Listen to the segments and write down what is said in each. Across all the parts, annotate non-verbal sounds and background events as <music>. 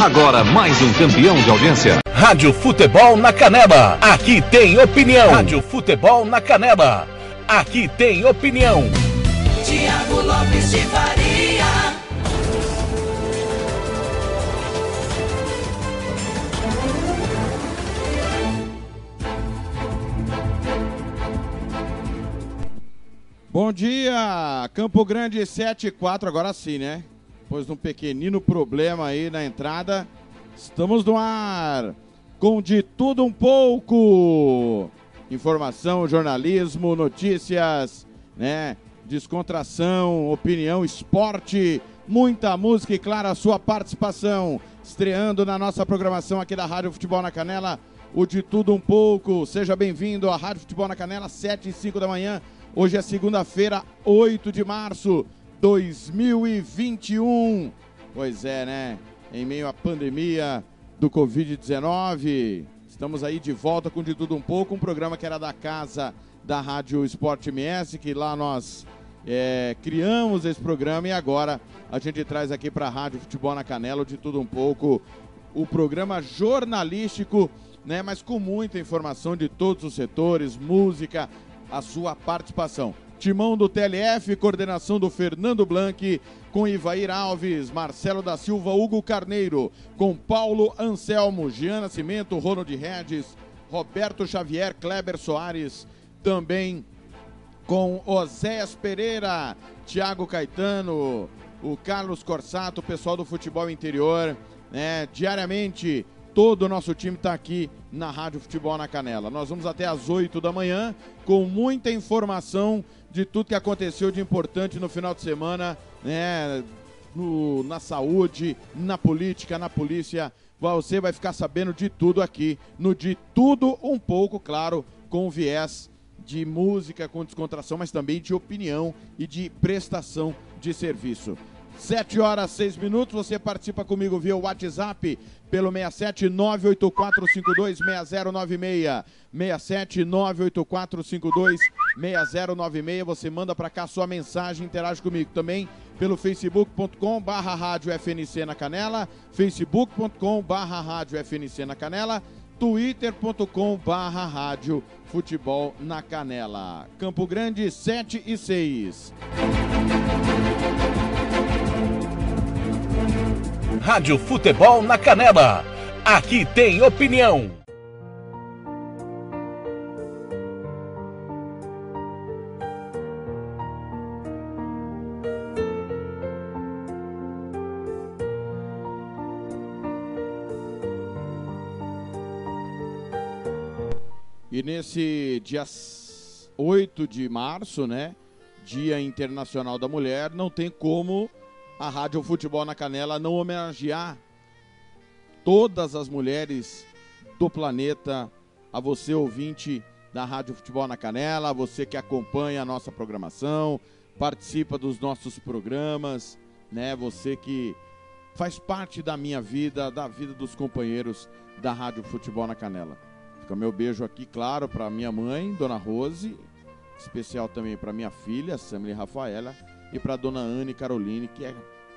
Agora mais um campeão de audiência. Rádio Futebol na Canela. Aqui tem opinião. Rádio Futebol na Canela. Aqui tem opinião. Tiago Lopes de Faria. Bom dia, Campo Grande 7 e 4, agora sim, né? Depois de um pequenino problema aí na entrada, estamos no ar com de tudo um pouco. Informação, jornalismo, notícias, né? Descontração, opinião, esporte, muita música e, claro, a sua participação. Estreando na nossa programação aqui da Rádio Futebol na Canela, o de tudo um pouco. Seja bem-vindo à Rádio Futebol na Canela, 7 e 5 da manhã. Hoje é segunda-feira, 8 de março 2021. Pois é, né? Em meio à pandemia do Covid-19, estamos aí de volta com De Tudo Um Pouco, um programa que era da casa da Rádio Esporte MS, que lá nós é, criamos esse programa e agora a gente traz aqui para a Rádio Futebol na Canela, De Tudo Um Pouco, o programa jornalístico, né? Mas com muita informação de todos os setores, música, a sua participação. Timão do TLF, coordenação do Fernando Blanc, com Ivair Alves, Marcelo da Silva, Hugo Carneiro, com Paulo Anselmo, Giana Cimento, Ronald Regis, Roberto Xavier, Kleber Soares, também com Oséias Pereira, Thiago Caetano, o Carlos Corsato, o pessoal do futebol interior, né? Diariamente Todo o nosso time está aqui na Rádio Futebol na Canela. Nós vamos até às 8 da manhã com muita informação de tudo que aconteceu de importante no final de semana, né? No, na saúde, na política, na polícia. Você vai ficar sabendo de tudo aqui, no De Tudo Um Pouco, claro, com viés de música, com descontração, mas também de opinião e de prestação de serviço. 7 horas 6 minutos, você participa comigo via WhatsApp pelo 67 98452 6096. 67 98452 6096. Você manda para cá sua mensagem, interage comigo também pelo facebook.com barra rádio FNC na Canela, facebook.com barra rádio FNC na Canela, twitter.com barra rádio futebol na Canela. Campo Grande 7 e 6. Rádio Futebol na Canela. Aqui tem opinião. E nesse dia 8 de março, né? Dia Internacional da Mulher, não tem como a Rádio Futebol na Canela não homenagear todas as mulheres do planeta, a você ouvinte da Rádio Futebol na Canela, a você que acompanha a nossa programação, participa dos nossos programas, né? Você que faz parte da minha vida, da vida dos companheiros da Rádio Futebol na Canela. Fica meu beijo aqui, claro, para minha mãe, Dona Rose, especial também para minha filha, Sammy Rafaela, e para dona Anne Caroline, que é,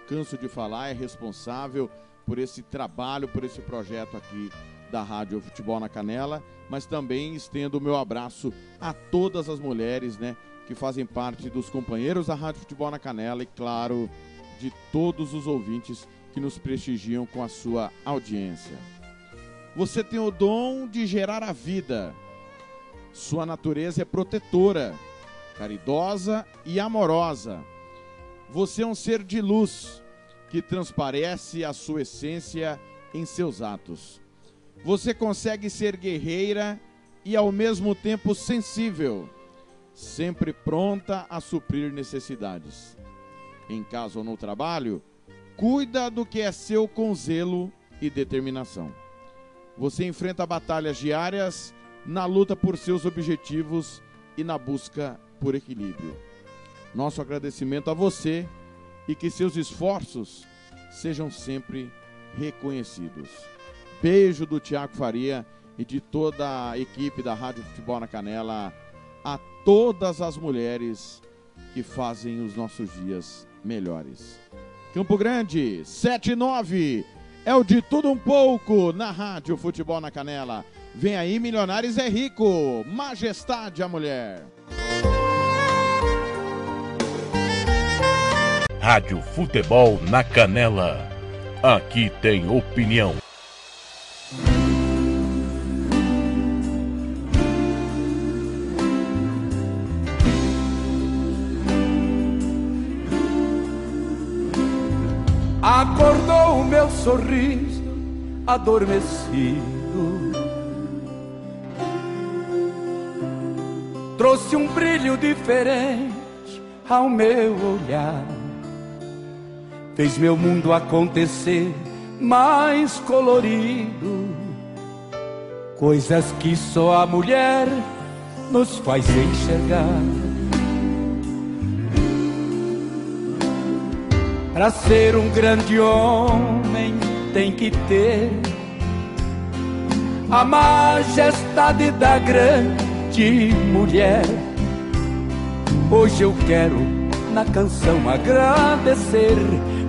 canso de falar, é responsável por esse trabalho, por esse projeto aqui da Rádio Futebol na Canela, mas também estendo o meu abraço a todas as mulheres, né, que fazem parte dos companheiros da Rádio Futebol na Canela e, claro, de todos os ouvintes que nos prestigiam com a sua audiência. Você tem o dom de gerar a vida. Sua natureza é protetora, caridosa e amorosa. Você é um ser de luz que transparece a sua essência em seus atos. Você consegue ser guerreira e ao mesmo tempo sensível, sempre pronta a suprir necessidades. Em casa ou no trabalho, cuida do que é seu com zelo e determinação. Você enfrenta batalhas diárias na luta por seus objetivos e na busca por equilíbrio. Nosso agradecimento a você e que seus esforços sejam sempre reconhecidos. Beijo do Tiago Faria e de toda a equipe da Rádio Futebol na Canela a todas as mulheres que fazem os nossos dias melhores. Campo Grande, 7 e 9. é o de tudo um pouco na Rádio Futebol na Canela. Vem aí, Milionários é Rico, Majestade a Mulher. Rádio Futebol na Canela. Aqui tem opinião. Acordou o meu sorriso adormecido. Trouxe um brilho diferente ao meu olhar. Fez meu mundo acontecer mais colorido. Coisas que só a mulher nos faz enxergar. Para ser um grande homem tem que ter a majestade da grande mulher. Hoje eu quero na canção agradecer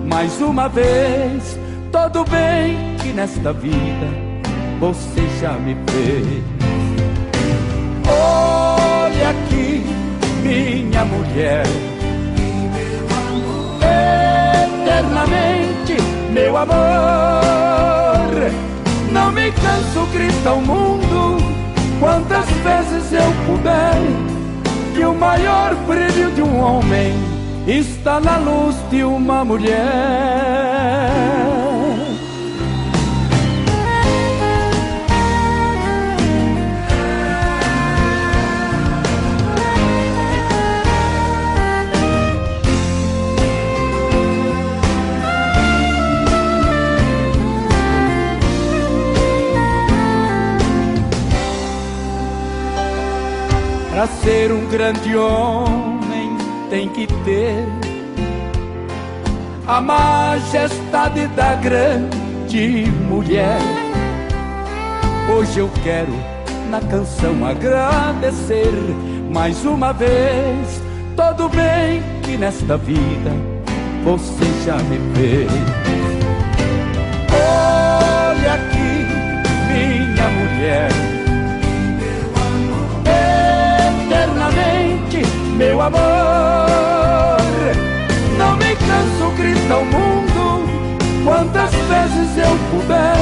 mais uma vez todo bem que nesta vida você já me fez. Olha aqui, minha mulher eternamente, meu amor. Não me canso, grita o mundo, quantas vezes eu puder, que o maior brilho de um homem está na luz de uma mulher. Para ser um grande homem tem que ter a majestade da grande mulher. Hoje eu quero na canção agradecer mais uma vez todo bem que nesta vida você já me fez. Olha aqui, minha mulher eternamente, meu amor. Não me canso, grita o mundo, quantas vezes eu puder,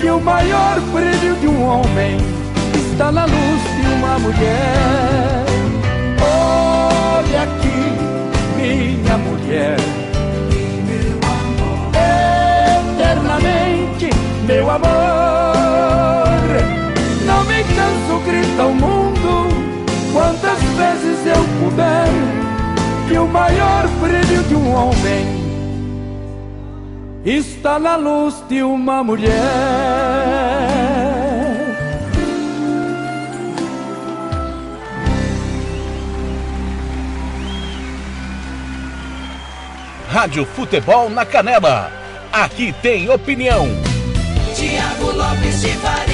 que o maior brilho de um homem está na luz de uma mulher. Olha aqui, minha mulher. Eternamente, meu amor. Não me canso, grita o mundo que o maior brilho de um homem está na luz de uma mulher. Rádio Futebol na Canela. Aqui tem opinião. Tiago Lopes de Faria.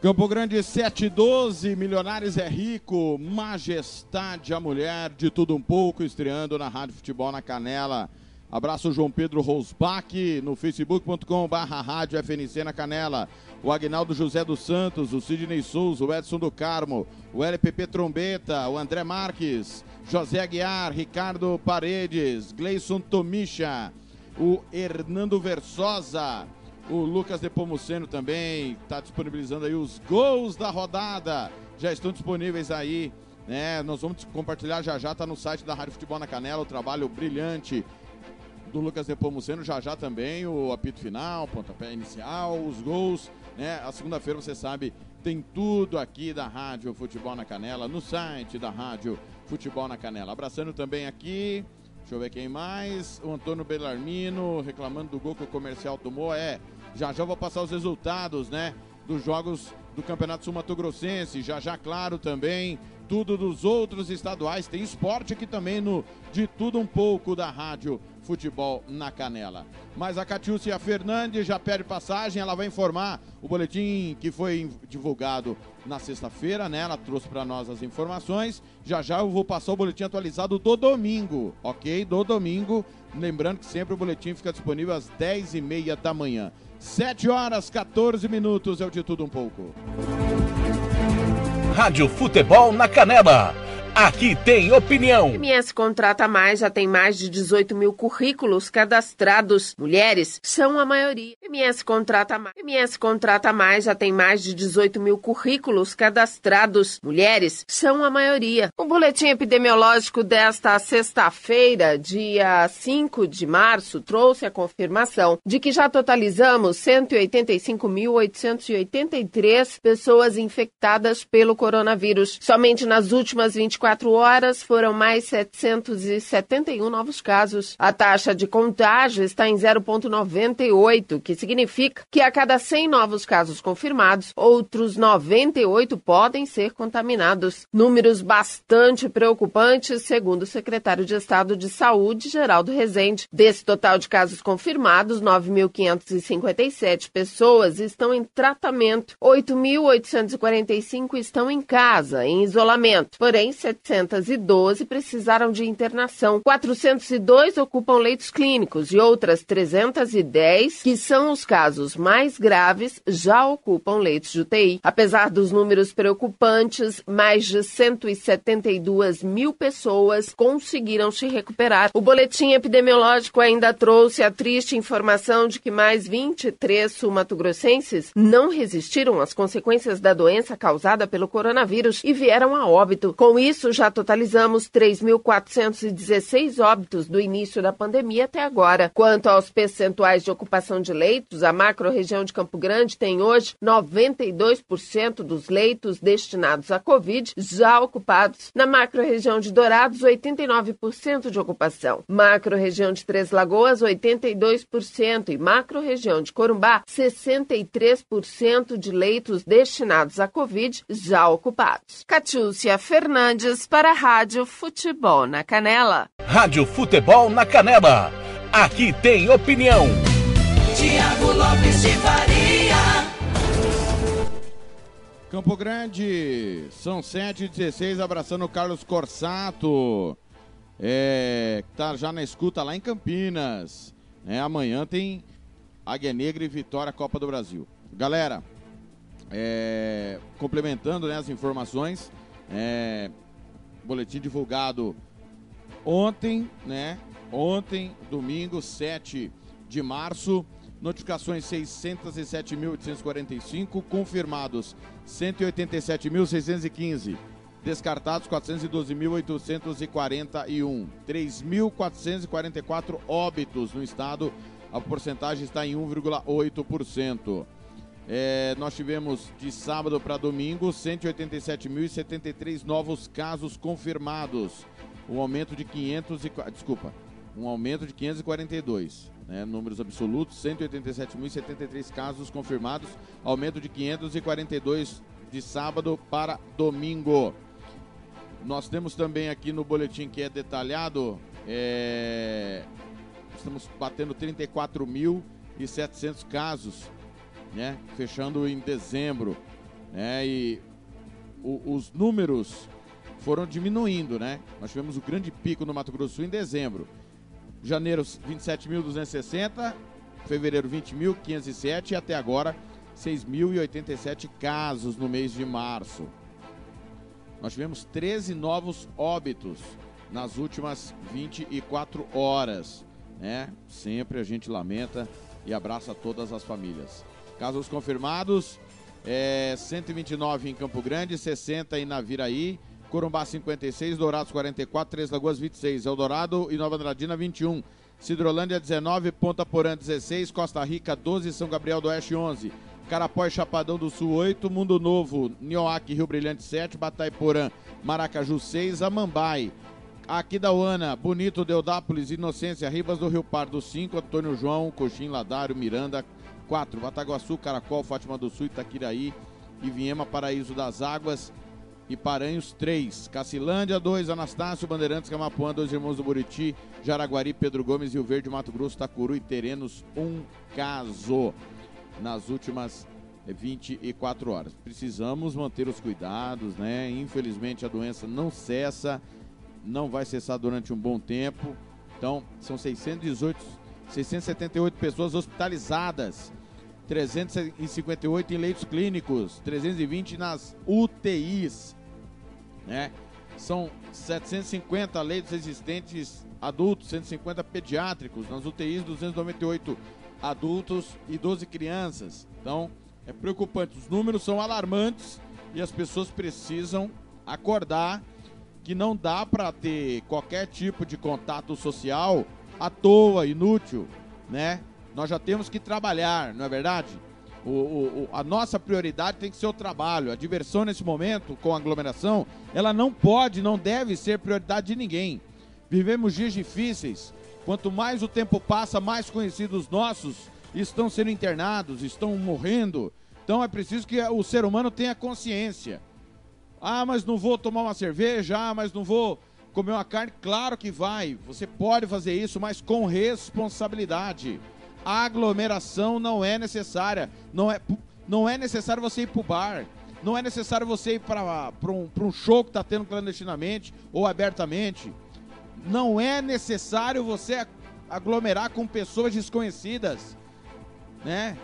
Campo Grande 712, Milionários é Rico, Majestade a Mulher, de tudo um pouco, estreando na Rádio Futebol na Canela. Abraço João Pedro Rosbach no facebook.com rádio FNC na Canela. O Agnaldo José dos Santos, o Sidney Souza, o Edson do Carmo, o LPP Trombeta, o André Marques, José Aguiar, Ricardo Paredes, Gleison Tomicha, o Hernando Versosa, o Lucas Depomuceno também está disponibilizando aí os gols da rodada. Já estão disponíveis aí, né? Nós vamos compartilhar já já, tá no site da Rádio Futebol na Canela, o trabalho brilhante do Lucas Depomuceno, já já também o apito final, pontapé inicial, os gols, né? A segunda-feira, você sabe, tem tudo aqui da Rádio Futebol na Canela, no site da Rádio Futebol na Canela. Abraçando também aqui, deixa eu ver quem mais, o Antônio Belarmino reclamando do gol que o comercial tomou, é, já já vou passar os resultados, né, dos jogos do Campeonato Sul Mato Grossense. Já já, claro, também tudo dos outros estaduais. Tem esporte aqui também no De Tudo Um Pouco da Rádio Futebol na Canela. Mas a Catiúcia Fernandes já pede passagem, ela vai informar o boletim que foi divulgado na sexta-feira, né? Ela trouxe para nós as informações. Já já eu vou passar o boletim atualizado do domingo, ok? Do domingo. Lembrando que sempre o boletim fica disponível às 10h30 da manhã. 7 horas 14 minutos é o de tudo um pouco. Rádio Futebol na Canela Aqui tem opinião. MS Contrata Mais já tem mais de 18 mil currículos cadastrados. Mulheres são a maioria. MS Contrata Mais. MS Contrata Mais já tem mais de 18 mil currículos cadastrados. Mulheres são a maioria. O boletim epidemiológico desta sexta-feira, dia 5 de março, trouxe a confirmação de que já totalizamos 185.883 pessoas infectadas pelo coronavírus. Somente nas últimas 24 24 horas foram mais 771 novos casos. A taxa de contágio está em 0,98, que significa que a cada 100 novos casos confirmados, outros 98 podem ser contaminados. Números bastante preocupantes, segundo o secretário de Estado de Saúde, Geraldo Rezende. Desse total de casos confirmados, 9.557 pessoas estão em tratamento, 8.845 estão em casa, em isolamento. Porém, 712 precisaram de internação, 402 ocupam leitos clínicos e outras 310, que são os casos mais graves, já ocupam leitos de UTI. Apesar dos números preocupantes, mais de 172 mil pessoas conseguiram se recuperar. O boletim epidemiológico ainda trouxe a triste informação de que mais 23 sul-mato-grossenses não resistiram às consequências da doença causada pelo coronavírus e vieram a óbito. Com isso, já totalizamos 3.416 óbitos do início da pandemia até agora. Quanto aos percentuais de ocupação de leitos, a macro-região de Campo Grande tem hoje 92% dos leitos destinados à Covid já ocupados. Na macro-região de Dourados, 89% de ocupação. Macro-região de Três Lagoas, 82%. E macro-região de Corumbá, 63% de leitos destinados à Covid já ocupados. Catiúcia Fernandes para a Rádio Futebol na Canela. Rádio Futebol na Canela. Aqui tem opinião. Tiago Lopes de Faria. Campo Grande, são 7h16, abraçando o Carlos Corsato. É, tá já na escuta lá em Campinas. É, amanhã tem Águia Negra e Vitória Copa do Brasil. Galera, é, complementando né, as informações, é, boletim divulgado ontem, né? Ontem, domingo, 7 de março. Notificações 607.845, confirmados 187.615, descartados 412.841, 3.444 óbitos no estado, a porcentagem está em 1,8%. É, nós tivemos de sábado para domingo 187.073 novos casos confirmados. Um aumento de 500 e, desculpa, um aumento de 542. Né, números absolutos, 187.073 casos confirmados, aumento de 542 de sábado para domingo. Nós temos também aqui no boletim que é detalhado, é, estamos batendo 34.700 casos né? Fechando em dezembro, né? E o, os números foram diminuindo, né? Nós tivemos o grande pico no Mato Grosso Sul em dezembro. Janeiro 27.260, fevereiro 20.507 e até agora 6.087 casos no mês de março. Nós tivemos 13 novos óbitos nas últimas 24 horas, né? Sempre a gente lamenta e abraça todas as famílias. Casos confirmados, é, 129 em Campo Grande, 60 em Naviraí, Corumbá 56, Dourados 44, Três Lagoas 26, Eldorado e Nova Andradina 21, Cidrolândia 19, Ponta Porã 16, Costa Rica 12, São Gabriel do Oeste 11, Carapó Chapadão do Sul 8, Mundo Novo, Nioaque Rio Brilhante 7, Bataiporã, Maracaju 6, Amambai, Aquidauana, Bonito, Deodápolis, Inocência, Ribas do Rio Pardo 5, Antônio João, Coxim, Ladário, Miranda 4. Bataguaçu, Caracol, Fátima do Sul, Itaquiraí e Viema, Paraíso das Águas. e Paranhos 3. Cacilândia 2, Anastácio, Bandeirantes, Camapuã, dois irmãos do Buriti, Jaraguari, Pedro Gomes, Rio Verde, Mato Grosso, Tacuru e Terenos, um caso nas últimas 24 horas. Precisamos manter os cuidados, né? Infelizmente a doença não cessa, não vai cessar durante um bom tempo. Então, são 618, 678 pessoas hospitalizadas 358 em leitos clínicos, 320 nas UTIs, né? São 750 leitos existentes adultos, 150 pediátricos, nas UTIs 298 adultos e 12 crianças. Então, é preocupante, os números são alarmantes e as pessoas precisam acordar que não dá para ter qualquer tipo de contato social à toa, inútil, né? Nós já temos que trabalhar, não é verdade? O, o, a nossa prioridade tem que ser o trabalho. A diversão nesse momento, com aglomeração, ela não pode, não deve ser prioridade de ninguém. Vivemos dias difíceis. Quanto mais o tempo passa, mais conhecidos nossos estão sendo internados, estão morrendo. Então é preciso que o ser humano tenha consciência. Ah, mas não vou tomar uma cerveja, ah, mas não vou comer uma carne. Claro que vai. Você pode fazer isso, mas com responsabilidade aglomeração não é necessária. Não é, não é necessário você ir para o bar. Não é necessário você ir para um, um show que está tendo clandestinamente ou abertamente. Não é necessário você aglomerar com pessoas desconhecidas. Né?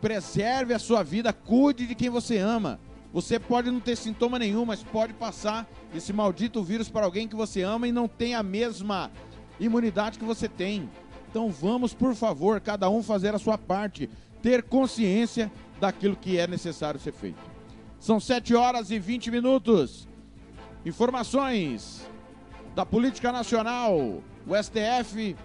Preserve a sua vida, cuide de quem você ama. Você pode não ter sintoma nenhum, mas pode passar esse maldito vírus para alguém que você ama e não tem a mesma imunidade que você tem. Então vamos, por favor, cada um fazer a sua parte, ter consciência daquilo que é necessário ser feito. São 7 horas e 20 minutos. Informações da política nacional. O STF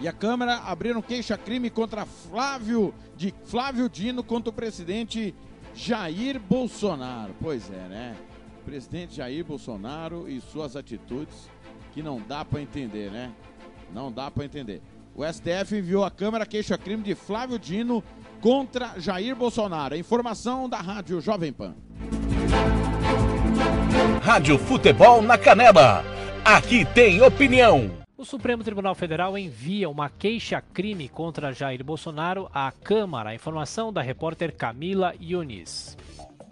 e a Câmara abriram queixa-crime contra Flávio de Flávio Dino contra o presidente Jair Bolsonaro. Pois é, né? Presidente Jair Bolsonaro e suas atitudes que não dá para entender, né? Não dá para entender. O STF enviou à Câmara queixa-crime de Flávio Dino contra Jair Bolsonaro. Informação da Rádio Jovem Pan. Rádio Futebol na Canela. Aqui tem opinião. O Supremo Tribunal Federal envia uma queixa-crime contra Jair Bolsonaro à Câmara. A informação da repórter Camila Yunis.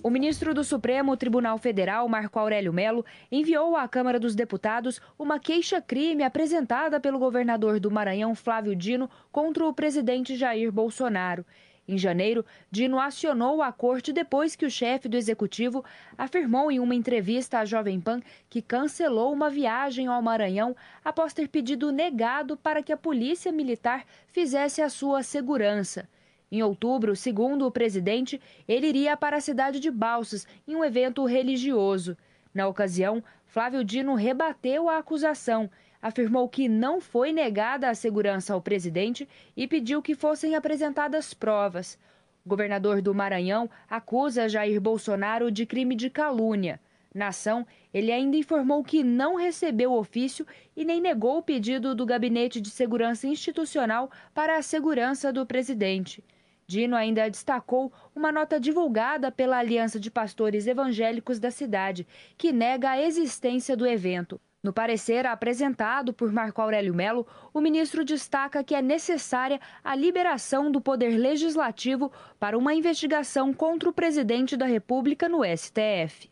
O ministro do Supremo Tribunal Federal, Marco Aurélio Melo, enviou à Câmara dos Deputados uma queixa-crime apresentada pelo governador do Maranhão, Flávio Dino, contra o presidente Jair Bolsonaro. Em janeiro, Dino acionou a corte depois que o chefe do executivo afirmou em uma entrevista à Jovem Pan que cancelou uma viagem ao Maranhão após ter pedido negado para que a polícia militar fizesse a sua segurança. Em outubro, segundo o presidente, ele iria para a cidade de Balsas em um evento religioso. Na ocasião, Flávio Dino rebateu a acusação, afirmou que não foi negada a segurança ao presidente e pediu que fossem apresentadas provas. O governador do Maranhão acusa Jair Bolsonaro de crime de calúnia. Na ação, ele ainda informou que não recebeu ofício e nem negou o pedido do Gabinete de Segurança Institucional para a segurança do presidente. Dino ainda destacou uma nota divulgada pela Aliança de Pastores Evangélicos da cidade, que nega a existência do evento. No parecer apresentado por Marco Aurélio Melo, o ministro destaca que é necessária a liberação do poder legislativo para uma investigação contra o presidente da República no STF.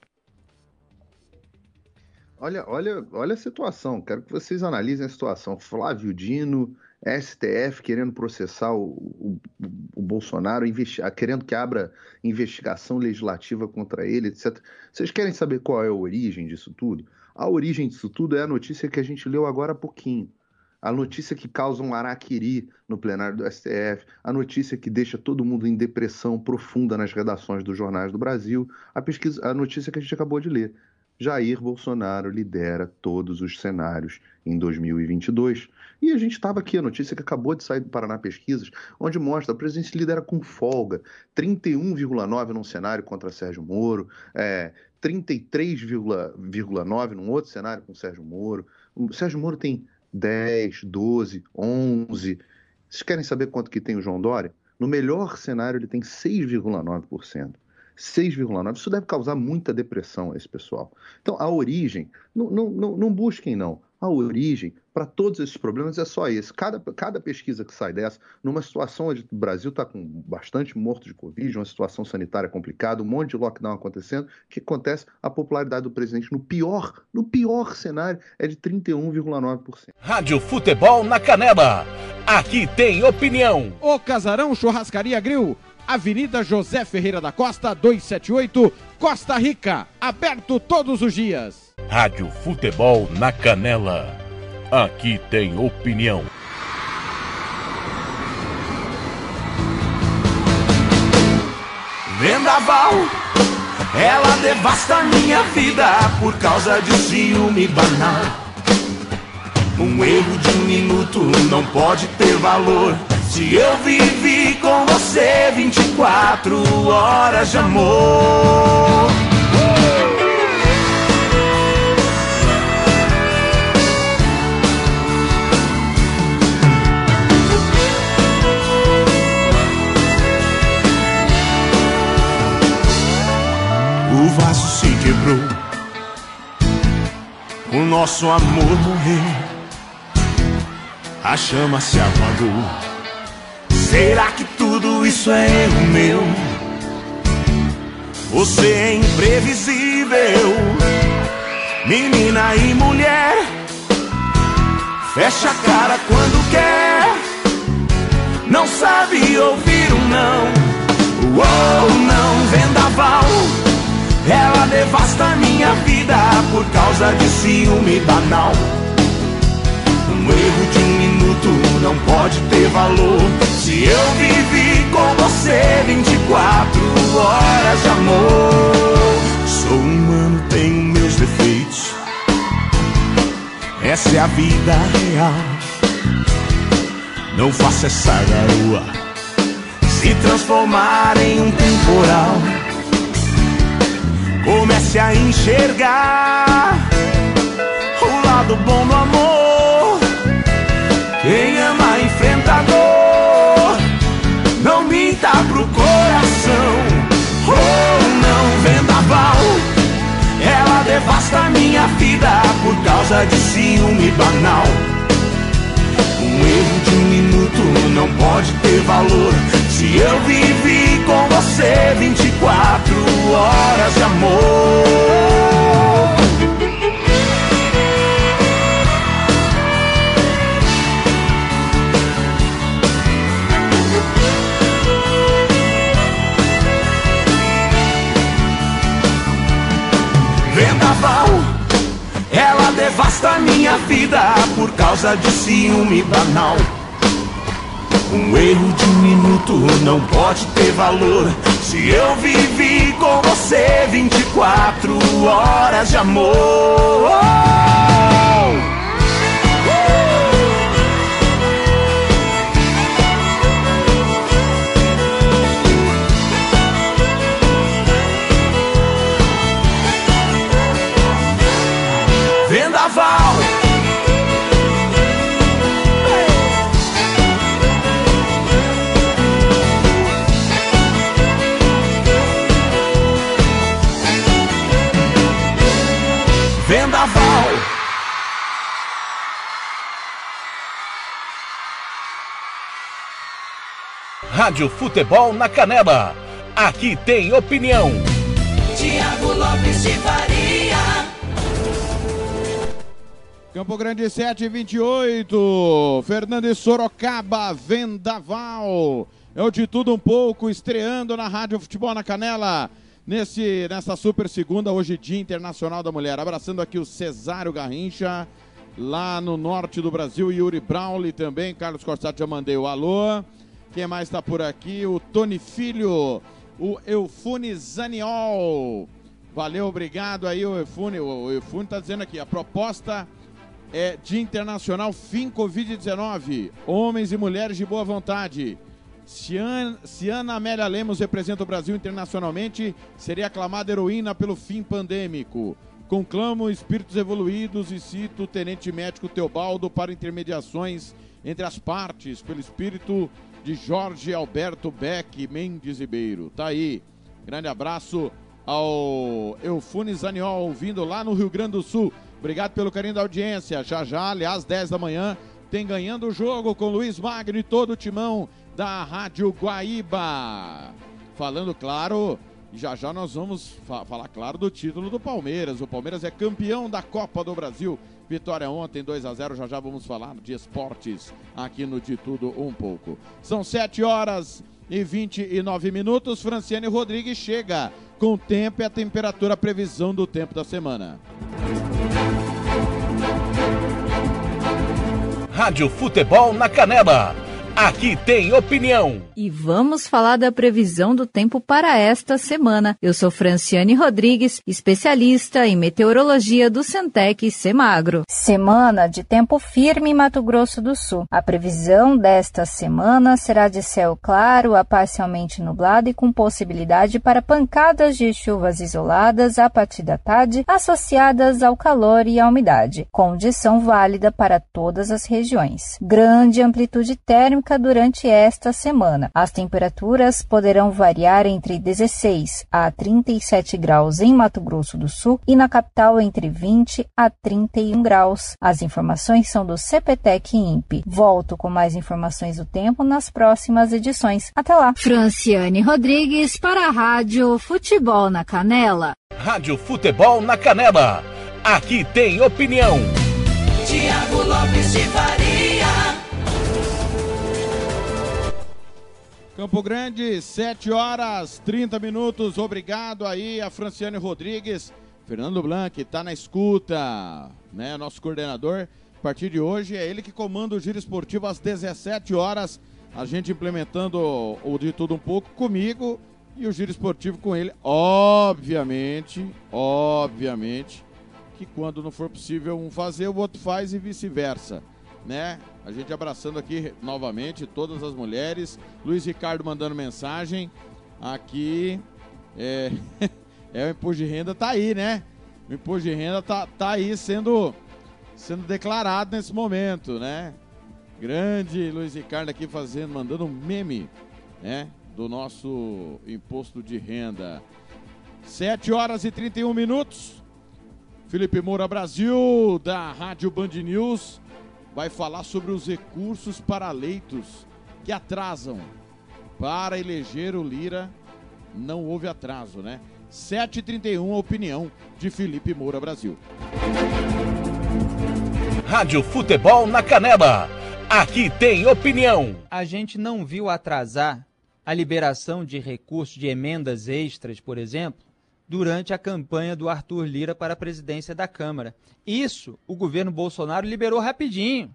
Olha, olha, olha a situação. Quero que vocês analisem a situação. Flávio Dino, STF querendo processar o, o, o Bolsonaro, querendo que abra investigação legislativa contra ele, etc. Vocês querem saber qual é a origem disso tudo? A origem disso tudo é a notícia que a gente leu agora há pouquinho. A notícia que causa um araquiri no plenário do STF, a notícia que deixa todo mundo em depressão profunda nas redações dos jornais do Brasil, a, pesquisa, a notícia que a gente acabou de ler. Jair Bolsonaro lidera todos os cenários em 2022. E a gente estava aqui, a notícia que acabou de sair do Paraná Pesquisas, onde mostra a presidente lidera com folga, 31,9 num cenário contra Sérgio Moro, é, 33,9 num outro cenário com Sérgio Moro. O Sérgio Moro tem 10, 12, 11. Vocês querem saber quanto que tem o João Dória? No melhor cenário, ele tem 6,9%. 6,9. Isso deve causar muita depressão a esse pessoal. Então, a origem, não, não, não, não busquem não. A origem para todos esses problemas é só esse. Cada, cada pesquisa que sai dessa, numa situação onde o Brasil está com bastante morto de Covid, uma situação sanitária complicada, um monte de lockdown acontecendo, o que acontece? A popularidade do presidente, no pior, no pior cenário, é de 31,9%. Rádio Futebol na Canela. Aqui tem opinião. O Casarão Churrascaria Grill, Avenida José Ferreira da Costa, 278, Costa Rica. Aberto todos os dias. Rádio Futebol na Canela. Aqui tem opinião. Vendaval, ela devasta minha vida por causa de ciúme banal. Um erro de um minuto não pode ter valor. Se eu vivi com você 24 horas de amor. O vaso se quebrou, o nosso amor morreu, a chama se apagou. Será que tudo isso é erro meu? Você é imprevisível, menina e mulher. Fecha a cara quando quer, não sabe ouvir um não. Uou, não, vendaval. Ela devasta minha vida por causa de ciúme banal. Não pode ter valor. Se eu vivi com você 24 horas de amor. Sou humano, tenho meus defeitos. Essa é a vida real. Não faça essa garoa se transformar em um temporal. Comece a enxergar o lado bom do amor. Minha vida por causa de ciúme banal. Um erro de um minuto não pode ter valor. Se eu vivi com você 24 horas de amor. Devasta minha vida por causa de ciúme banal. Um erro de um minuto não pode ter valor. Se eu vivi com você 24 horas de amor. Rádio Futebol na Canela. Aqui tem opinião. Tiago Lopes de Faria. Campo Grande 7 28. Fernandes Sorocaba, Vendaval. É o de tudo um pouco, estreando na Rádio Futebol na Canela. Nesse, nessa super segunda, hoje Dia Internacional da Mulher. Abraçando aqui o Cesário Garrincha, lá no norte do Brasil. Yuri Brauli também. Carlos Corsato já mandei o alô. Quem mais está por aqui? O Tony Filho, o Eufune Zaniol. Valeu, obrigado aí, o Eufune. O Eufune está dizendo aqui, a proposta é Dia Internacional Fim Covid-19. Homens e mulheres de boa vontade. Se An- se Ana Amélia Lemos representa o Brasil internacionalmente, seria aclamada heroína pelo fim pandêmico. Conclamo espíritos evoluídos e cito o tenente médico Teobaldo para intermediações entre as partes, pelo espírito de Jorge Alberto Beck Mendes Ribeiro. Tá aí. Grande abraço ao Eufune Zaniol, ouvindo lá no Rio Grande do Sul. Obrigado pelo carinho da audiência. Já já, aliás, 10 da manhã, tem ganhando o jogo com Luiz Magno e todo o timão da Rádio Guaíba. Falando, claro, já já nós vamos fa falar, claro, do título do Palmeiras. O Palmeiras é campeão da Copa do Brasil. Vitória ontem, 2 a 0 Já já vamos falar de esportes aqui no De Tudo Um Pouco. São 7 horas e 29 minutos. Franciane Rodrigues chega com o tempo e a temperatura, a previsão do tempo da semana. Rádio Futebol na Canela Aqui tem opinião. E vamos falar da previsão do tempo para esta semana. Eu sou Franciane Rodrigues, especialista em meteorologia do Centec Semagro. Semana de tempo firme em Mato Grosso do Sul. A previsão desta semana será de céu claro a parcialmente nublado e com possibilidade para pancadas de chuvas isoladas a partir da tarde, associadas ao calor e à umidade. Condição válida para todas as regiões. Grande amplitude térmica durante esta semana. As temperaturas poderão variar entre 16 a 37 graus em Mato Grosso do Sul e na capital entre 20 a 31 graus. As informações são do CPTEC INPE. Volto com mais informações do tempo nas próximas edições. Até lá. Franciane Rodrigues para a Rádio Futebol na Canela. Rádio Futebol na Canela. Aqui tem opinião. Tiago Lopes de Faria. Campo Grande, 7 horas 30 minutos. Obrigado aí a Franciane Rodrigues. Fernando Blanc está na escuta, né? Nosso coordenador. A partir de hoje é ele que comanda o giro esportivo às 17 horas. A gente implementando o de tudo um pouco comigo e o giro esportivo com ele. Obviamente, obviamente que quando não for possível um fazer, o outro faz e vice-versa, né? A gente abraçando aqui novamente todas as mulheres. Luiz Ricardo mandando mensagem. Aqui é, <laughs> é o imposto de renda tá aí, né? O imposto de renda tá, tá aí sendo, sendo declarado nesse momento, né? Grande Luiz Ricardo aqui fazendo, mandando um meme, né? Do nosso imposto de renda. 7 horas e 31 minutos. Felipe Moura Brasil, da Rádio Band News vai falar sobre os recursos para leitos que atrasam. Para eleger o Lira, não houve atraso, né? 7h31, a opinião de Felipe Moura Brasil. Rádio Futebol na Canela. Aqui tem opinião. A gente não viu atrasar a liberação de recursos de emendas extras, por exemplo, durante a campanha do Arthur Lira para a presidência da Câmara. Isso o governo Bolsonaro liberou rapidinho.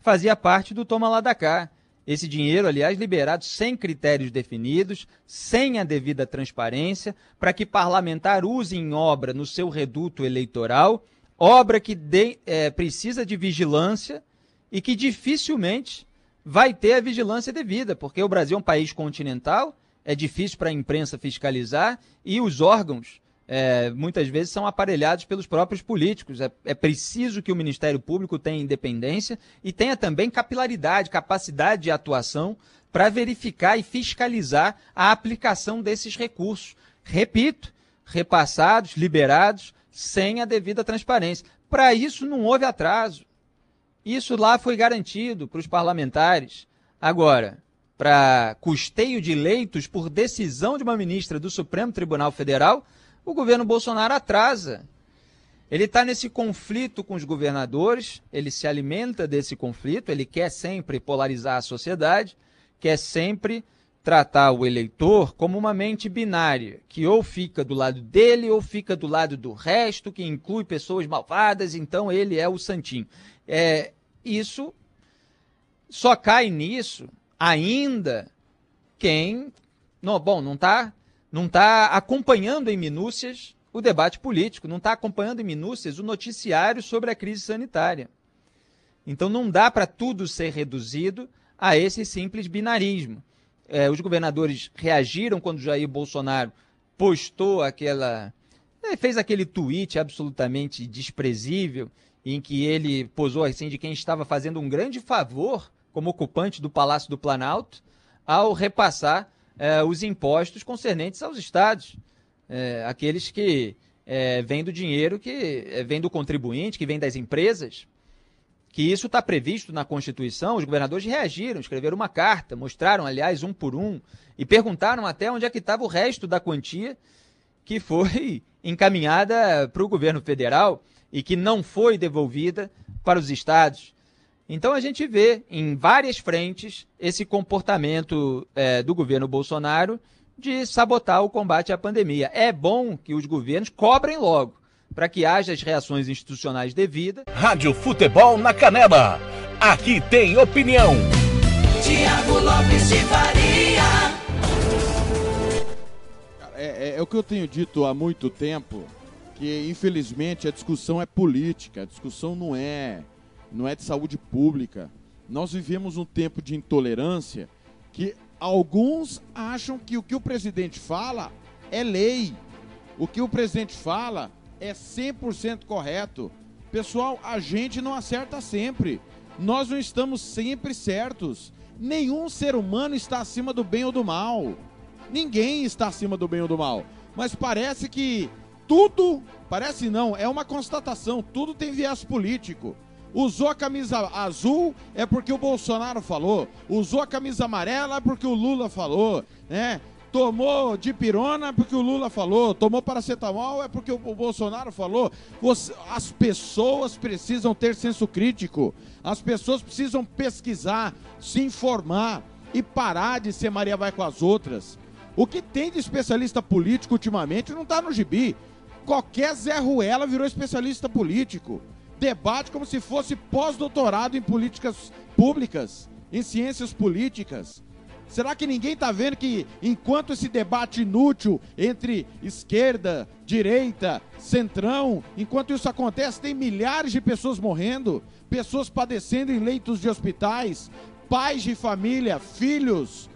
Fazia parte do toma lá da cá. Esse dinheiro, aliás, liberado sem critérios definidos, sem a devida transparência, para que parlamentar use em obra no seu reduto eleitoral, obra que de, é, precisa de vigilância e que dificilmente vai ter a vigilância devida, porque o Brasil é um país continental é difícil para a imprensa fiscalizar e os órgãos é, muitas vezes são aparelhados pelos próprios políticos. É, é, preciso que o Ministério Público tenha independência e tenha também capilaridade, capacidade de atuação para verificar e fiscalizar a aplicação desses recursos. Repito, repassados, liberados, sem a devida transparência. Para isso não houve atraso. Isso lá foi garantido para os parlamentares. Agora, para custeio de leitos por decisão de uma ministra do Supremo Tribunal Federal, o governo Bolsonaro atrasa. Ele está nesse conflito com os governadores, ele se alimenta desse conflito, ele quer sempre polarizar a sociedade, quer sempre tratar o eleitor como uma mente binária, que ou fica do lado dele ou fica do lado do resto, que inclui pessoas malvadas, então ele é o santinho. É, isso só cai nisso ainda quem, não, bom, não está não tá acompanhando em minúcias o debate político, não está acompanhando em minúcias o noticiário sobre a crise sanitária. Então não dá para tudo ser reduzido a esse simples binarismo. É, os governadores reagiram quando Jair Bolsonaro postou aquela. É, fez aquele tweet absolutamente desprezível, em que ele posou assim de quem estava fazendo um grande favor como ocupante do Palácio do Planalto, ao repassar é, os impostos concernentes aos estados, é, aqueles que é, vêm do dinheiro que vem do contribuinte, que vem das empresas, que isso está previsto na Constituição. Os governadores reagiram, escreveram uma carta, mostraram, aliás, um por um, e perguntaram até onde é que estava o resto da quantia que foi <laughs> encaminhada para o governo federal e que não foi devolvida para os estados. Então a gente vê em várias frentes esse comportamento é, do governo Bolsonaro de sabotar o combate à pandemia. É bom que os governos cobrem logo, para que haja as reações institucionais devidas. Rádio Futebol na Canela. Aqui tem opinião. Tiago Lopes de Faria. É, é, é o que eu tenho dito há muito tempo, que infelizmente a discussão é política, a discussão não é não é de saúde pública. Nós vivemos um tempo de intolerância que alguns acham que o que o presidente fala é lei. O que o presidente fala é 100% correto. Pessoal, a gente não acerta sempre. Nós não estamos sempre certos. Nenhum ser humano está acima do bem ou do mal. Ninguém está acima do bem ou do mal. Mas parece que tudo, parece não, é uma constatação, tudo tem viés político. Usou a camisa azul é porque o Bolsonaro falou. Usou a camisa amarela é porque o Lula falou, né? Tomou de pirona é porque o Lula falou, tomou paracetamol é porque o Bolsonaro falou. As pessoas precisam ter senso crítico. As pessoas precisam pesquisar, se informar e parar de ser Maria vai com as outras. O que tem de especialista político ultimamente não está no gibi. Qualquer Zé Ruela virou especialista político debate como se fosse pós-doutorado em políticas públicas, em ciências políticas. Será que ninguém está vendo que enquanto esse debate inútil entre esquerda, direita, centrão, enquanto isso acontece, tem milhares de pessoas morrendo, pessoas padecendo em leitos de hospitais, pais de família, filhos,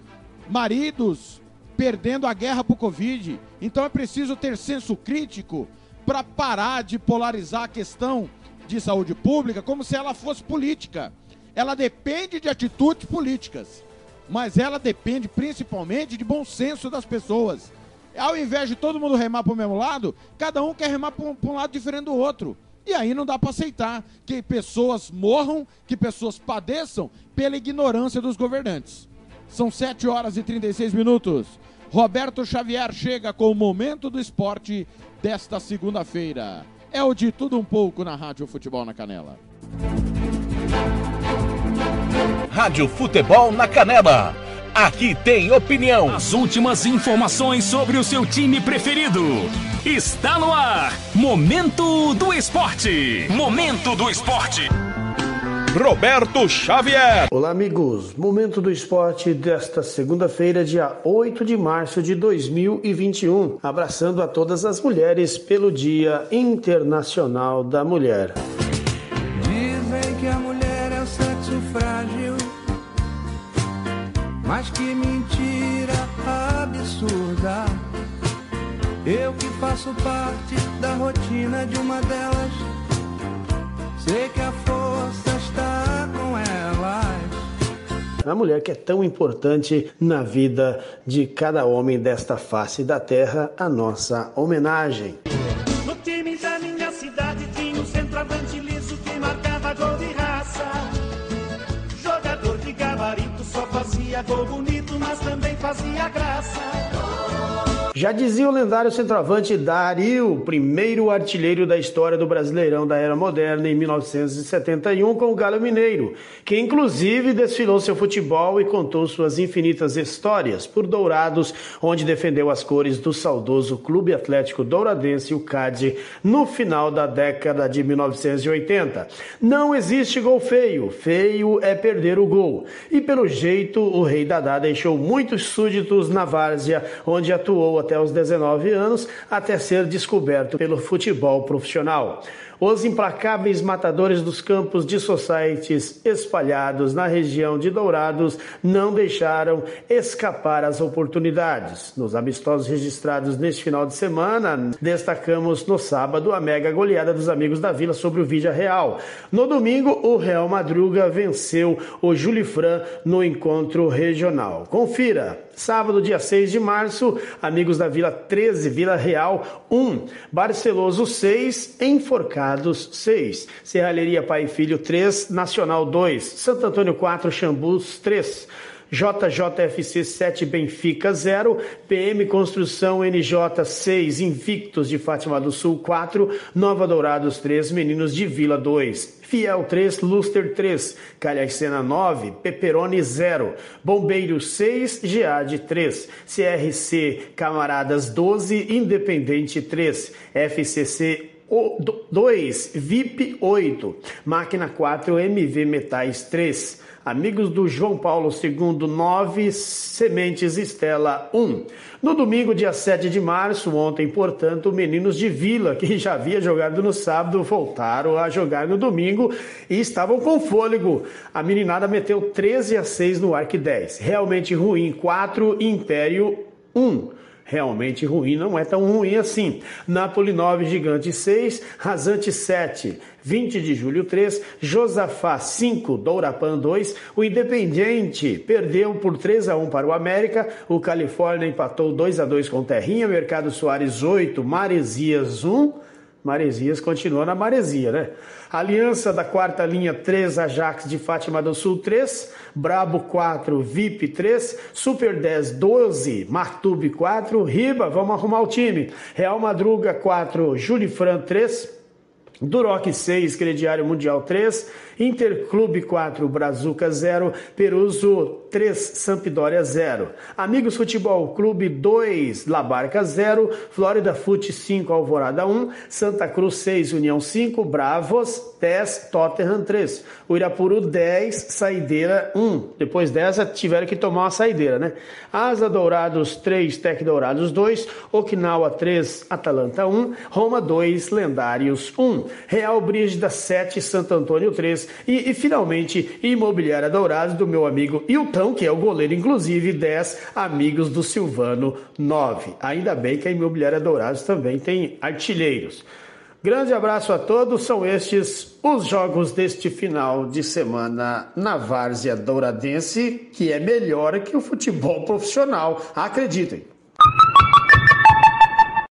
maridos perdendo a guerra para o Covid. Então é preciso ter senso crítico para parar de polarizar a questão de saúde pública como se ela fosse política. Ela depende de atitudes políticas, mas ela depende principalmente de bom senso das pessoas. Ao invés de todo mundo remar para o mesmo lado, cada um quer remar para um, lado diferente do outro. E aí não dá para aceitar que pessoas morram, que pessoas padeçam pela ignorância dos governantes. São 7 horas e 36 minutos. Roberto Xavier chega com o momento do esporte desta segunda-feira. É o de tudo um pouco na Rádio Futebol na Canela. Rádio Futebol na Canela. Aqui tem opinião. As últimas informações sobre o seu time preferido. Está no ar. Momento do Esporte. Momento do Esporte. Roberto Xavier. Olá, amigos. Momento do esporte desta segunda-feira, dia 8 de março de 2021. Abraçando a todas as mulheres pelo Dia Internacional da Mulher. Dizem que a mulher é o sexo frágil, mas que mentira absurda. Eu que faço parte da rotina de uma delas, sei que a força a mulher que é tão importante na vida de cada homem desta face da terra, a nossa homenagem. Já dizia o lendário centroavante Dario, primeiro artilheiro da história do Brasileirão da Era Moderna em 1971 com o Galo Mineiro, que inclusive desfilou seu futebol e contou suas infinitas histórias por Dourados, onde defendeu as cores do saudoso Clube Atlético Douradense, o CAD, no final da década de 1980. Não existe gol feio, feio é perder o gol. E pelo jeito, o Rei Dadá deixou muitos súditos na várzea, onde atuou até os 19 anos, até ser descoberto pelo futebol profissional. Os implacáveis matadores dos campos de societies espalhados na região de Dourados não deixaram escapar as oportunidades. Nos amistosos registrados neste final de semana, destacamos no sábado a mega goleada dos amigos da Vila sobre o Vídea Real. No domingo, o Real Madruga venceu o Julifran no encontro regional. Confira. Sábado, dia 6 de março, amigos da Vila 13, Vila Real 1, Barceloso 6, Enforcados 6, Serralheria Pai e Filho 3, Nacional 2, Santo Antônio 4, Xambus 3. JJFC 7 Benfica 0, PM Construção NJ 6 Invictos de Fátima do Sul 4, Nova Dourados 3, Meninos de Vila 2. Fiel 3, Luster 3, Calhacena 9, Peperoni 0, Bombeiro 6, Geade 3, CRC Camaradas 12, Independente 3, FCC 2, VIP 8, Máquina 4, MV Metais 3, Amigos do João Paulo II, 9, Sementes Estela 1. No domingo, dia 7 de março, ontem, portanto, meninos de Vila, que já havia jogado no sábado, voltaram a jogar no domingo e estavam com fôlego. A meninada meteu 13 a 6 no Arc 10. Realmente ruim, 4, Império 1 realmente ruim, não é tão ruim assim. Napoli 9, Gigante 6, Rasante 7, 20 de julho 3, Josafá 5, Dourapan 2, o Independiente perdeu por 3 a 1 para o América, o Califórnia empatou 2 a 2 com Terrinha, Mercado Soares 8, Maresias 1, Maresias continua na maresia, né? Aliança da quarta linha 3, Ajax de Fátima do Sul 3, Brabo 4, VIP 3, Super 10 12, Martube 4, Riba, vamos arrumar o time. Real Madruga 4, Julifran 3, Duroc 6, Crediário Mundial 3, Interclube 4, Brazuca 0, Peruso 3, Sampdoria 0. Amigos Futebol Clube 2, Labarca 0, Flórida Fute 5, Alvorada 1, Santa Cruz 6, União 5, Bravos 10, Tottenham 3. O Irapuru 10, Saideira 1. Depois dessa tiveram que tomar uma saideira, né? Asa Dourados 3, Tec Dourados 2, Okinawa 3, Atalanta 1, Roma 2, Lendários 1. Real Brígida 7, Santo Antônio 3 e, e finalmente Imobiliária Dourados do meu amigo Hilton, que é o goleiro, inclusive 10 amigos do Silvano 9. Ainda bem que a Imobiliária Dourados também tem artilheiros. Grande abraço a todos, são estes os jogos deste final de semana na Várzea Douradense, que é melhor que o futebol profissional, acreditem.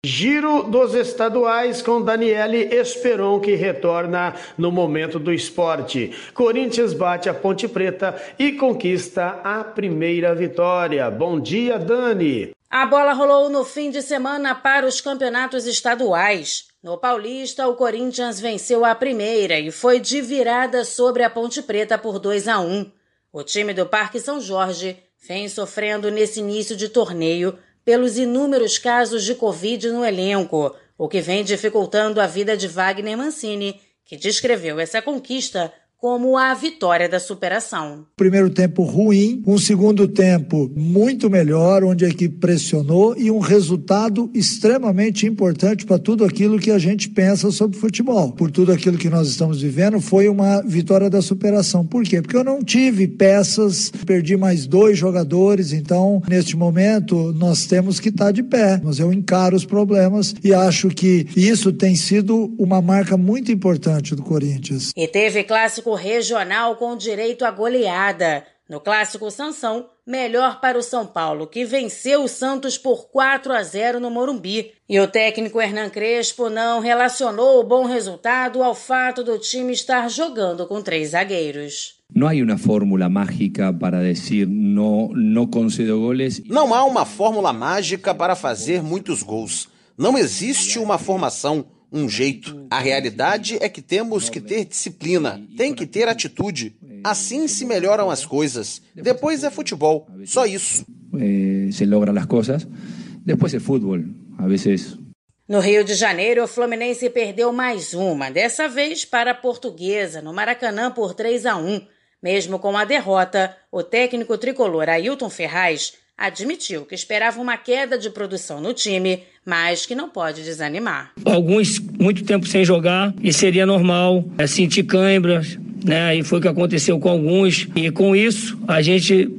Giro dos estaduais com Daniele Esperon, que retorna no momento do esporte. Corinthians bate a Ponte Preta e conquista a primeira vitória. Bom dia, Dani. A bola rolou no fim de semana para os campeonatos estaduais. No Paulista, o Corinthians venceu a primeira e foi de virada sobre a Ponte Preta por 2 a 1. O time do Parque São Jorge vem sofrendo nesse início de torneio pelos inúmeros casos de Covid no elenco, o que vem dificultando a vida de Wagner Mancini, que descreveu essa conquista como a vitória da superação. Primeiro tempo ruim, um segundo tempo muito melhor, onde a equipe pressionou e um resultado extremamente importante para tudo aquilo que a gente pensa sobre futebol. Por tudo aquilo que nós estamos vivendo, foi uma vitória da superação. Por quê? Porque eu não tive peças, perdi mais dois jogadores, então neste momento nós temos que estar de pé. Mas eu encaro os problemas e acho que isso tem sido uma marca muito importante do Corinthians. E teve clássico clássico regional com direito à goleada. No clássico Sansão, melhor para o São Paulo, que venceu o Santos por 4 a 0 no Morumbi. E o técnico Hernan Crespo não relacionou o bom resultado ao fato do time estar jogando com três zagueiros. Não há uma fórmula mágica para dizer não, não concedo goles. Não há uma fórmula mágica para fazer muitos gols. Não existe uma formação um jeito. A realidade é que temos que ter disciplina, tem que ter atitude. Assim se melhoram as coisas. Depois é futebol, só isso. se logram as coisas. Depois é futebol, a vezes. No Rio de Janeiro, o Fluminense perdeu mais uma, dessa vez para a Portuguesa, no Maracanã por 3 a 1. Mesmo com a derrota, o técnico tricolor Ailton Ferraz admitiu que esperava uma queda de produção no time, mas que não pode desanimar. Alguns muito tempo sem jogar e seria normal é, sentir câimbras, né? E foi o que aconteceu com alguns. E com isso, a gente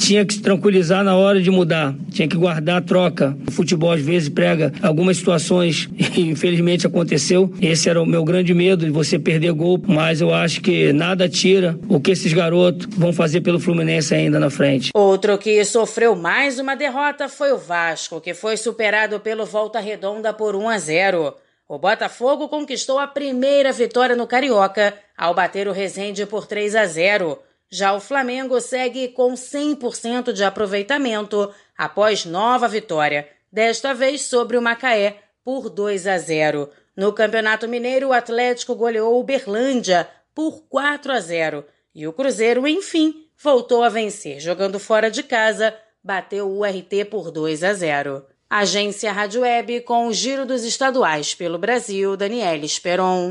tinha que se tranquilizar na hora de mudar, tinha que guardar a troca. O futebol às vezes prega algumas situações <laughs> e infelizmente aconteceu. Esse era o meu grande medo de você perder gol, mas eu acho que nada tira o que esses garotos vão fazer pelo Fluminense ainda na frente. Outro que sofreu mais uma derrota foi o Vasco, que foi superado pelo Volta Redonda por 1 a 0. O Botafogo conquistou a primeira vitória no Carioca ao bater o Resende por 3 a 0. Já o Flamengo segue com 100% de aproveitamento após nova vitória, desta vez sobre o Macaé por 2 a 0. No Campeonato Mineiro, o Atlético goleou o Berlândia por 4 a 0 e o Cruzeiro, enfim, voltou a vencer, jogando fora de casa, bateu o RT por 2 a 0. Agência Rádio Web com o giro dos estaduais pelo Brasil, Daniela Esperon.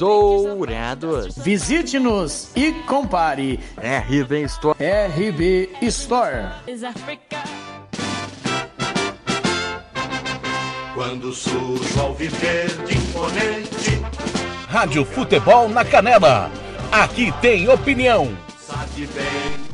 Dourados. Visite-nos e compare. RB Store. RB Store. Quando surge ao viver de imponente, Rádio Futebol na Canela. Aqui tem opinião. sabe bem.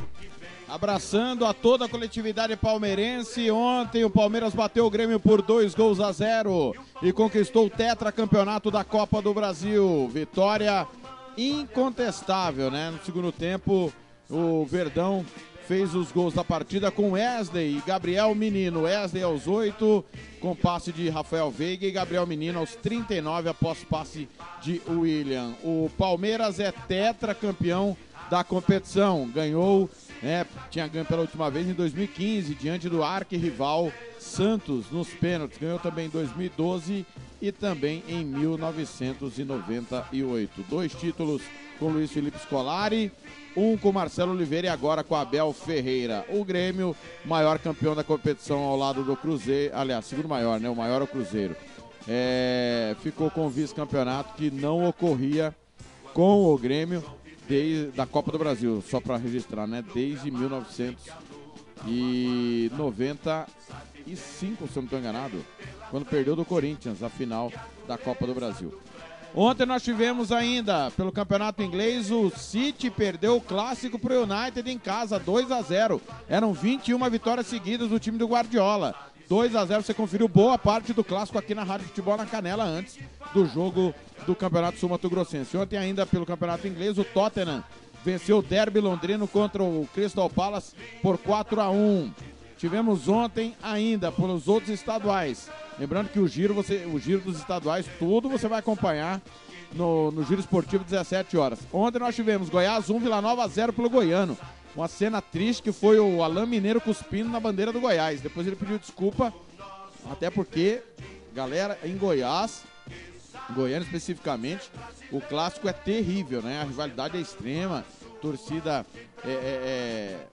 Abraçando a toda a coletividade palmeirense. Ontem o Palmeiras bateu o Grêmio por dois gols a zero e conquistou o tetracampeonato da Copa do Brasil. Vitória incontestável, né? No segundo tempo, o Verdão fez os gols da partida com Wesley e Gabriel Menino. Wesley aos 8, com passe de Rafael Veiga e Gabriel Menino aos 39 após passe de William. O Palmeiras é tetracampeão da competição. Ganhou, né, tinha ganho pela última vez em 2015 diante do arquirrival Santos nos pênaltis. Ganhou também em 2012 e também em 1998. Dois títulos com Luiz Felipe Scolari, um com Marcelo Oliveira e agora com Abel Ferreira. O Grêmio, maior campeão da competição ao lado do Cruzeiro, aliás, segundo maior, né? O maior é o Cruzeiro. É, ficou com o vice-campeonato que não ocorria com o Grêmio desde da Copa do Brasil, só para registrar, né? Desde 1995, se eu não estou enganado, quando perdeu do Corinthians a final da Copa do Brasil. Ontem nós tivemos ainda, pelo campeonato inglês, o City perdeu o clássico pro United em casa, 2 a 0 Eram 21 vitórias seguidas do time do Guardiola. 2 a 0 você conferiu boa parte do clássico aqui na Rádio Futebol na Canela antes do jogo do Campeonato Sul Mato Grossense. Ontem ainda pelo campeonato inglês, o Tottenham venceu o Derby londrino contra o Crystal Palace por 4 a 1. Tivemos ontem ainda pelos outros estaduais. Lembrando que o giro, você, o giro dos estaduais, tudo você vai acompanhar no, no Giro Esportivo 17 horas. Ontem nós tivemos Goiás 1, Vila Nova 0 pelo Goiano. Uma cena triste que foi o Alain Mineiro cuspindo na bandeira do Goiás. Depois ele pediu desculpa, até porque, galera, em Goiás, Goiânia especificamente, o clássico é terrível, né? A rivalidade é extrema, torcida é, é- é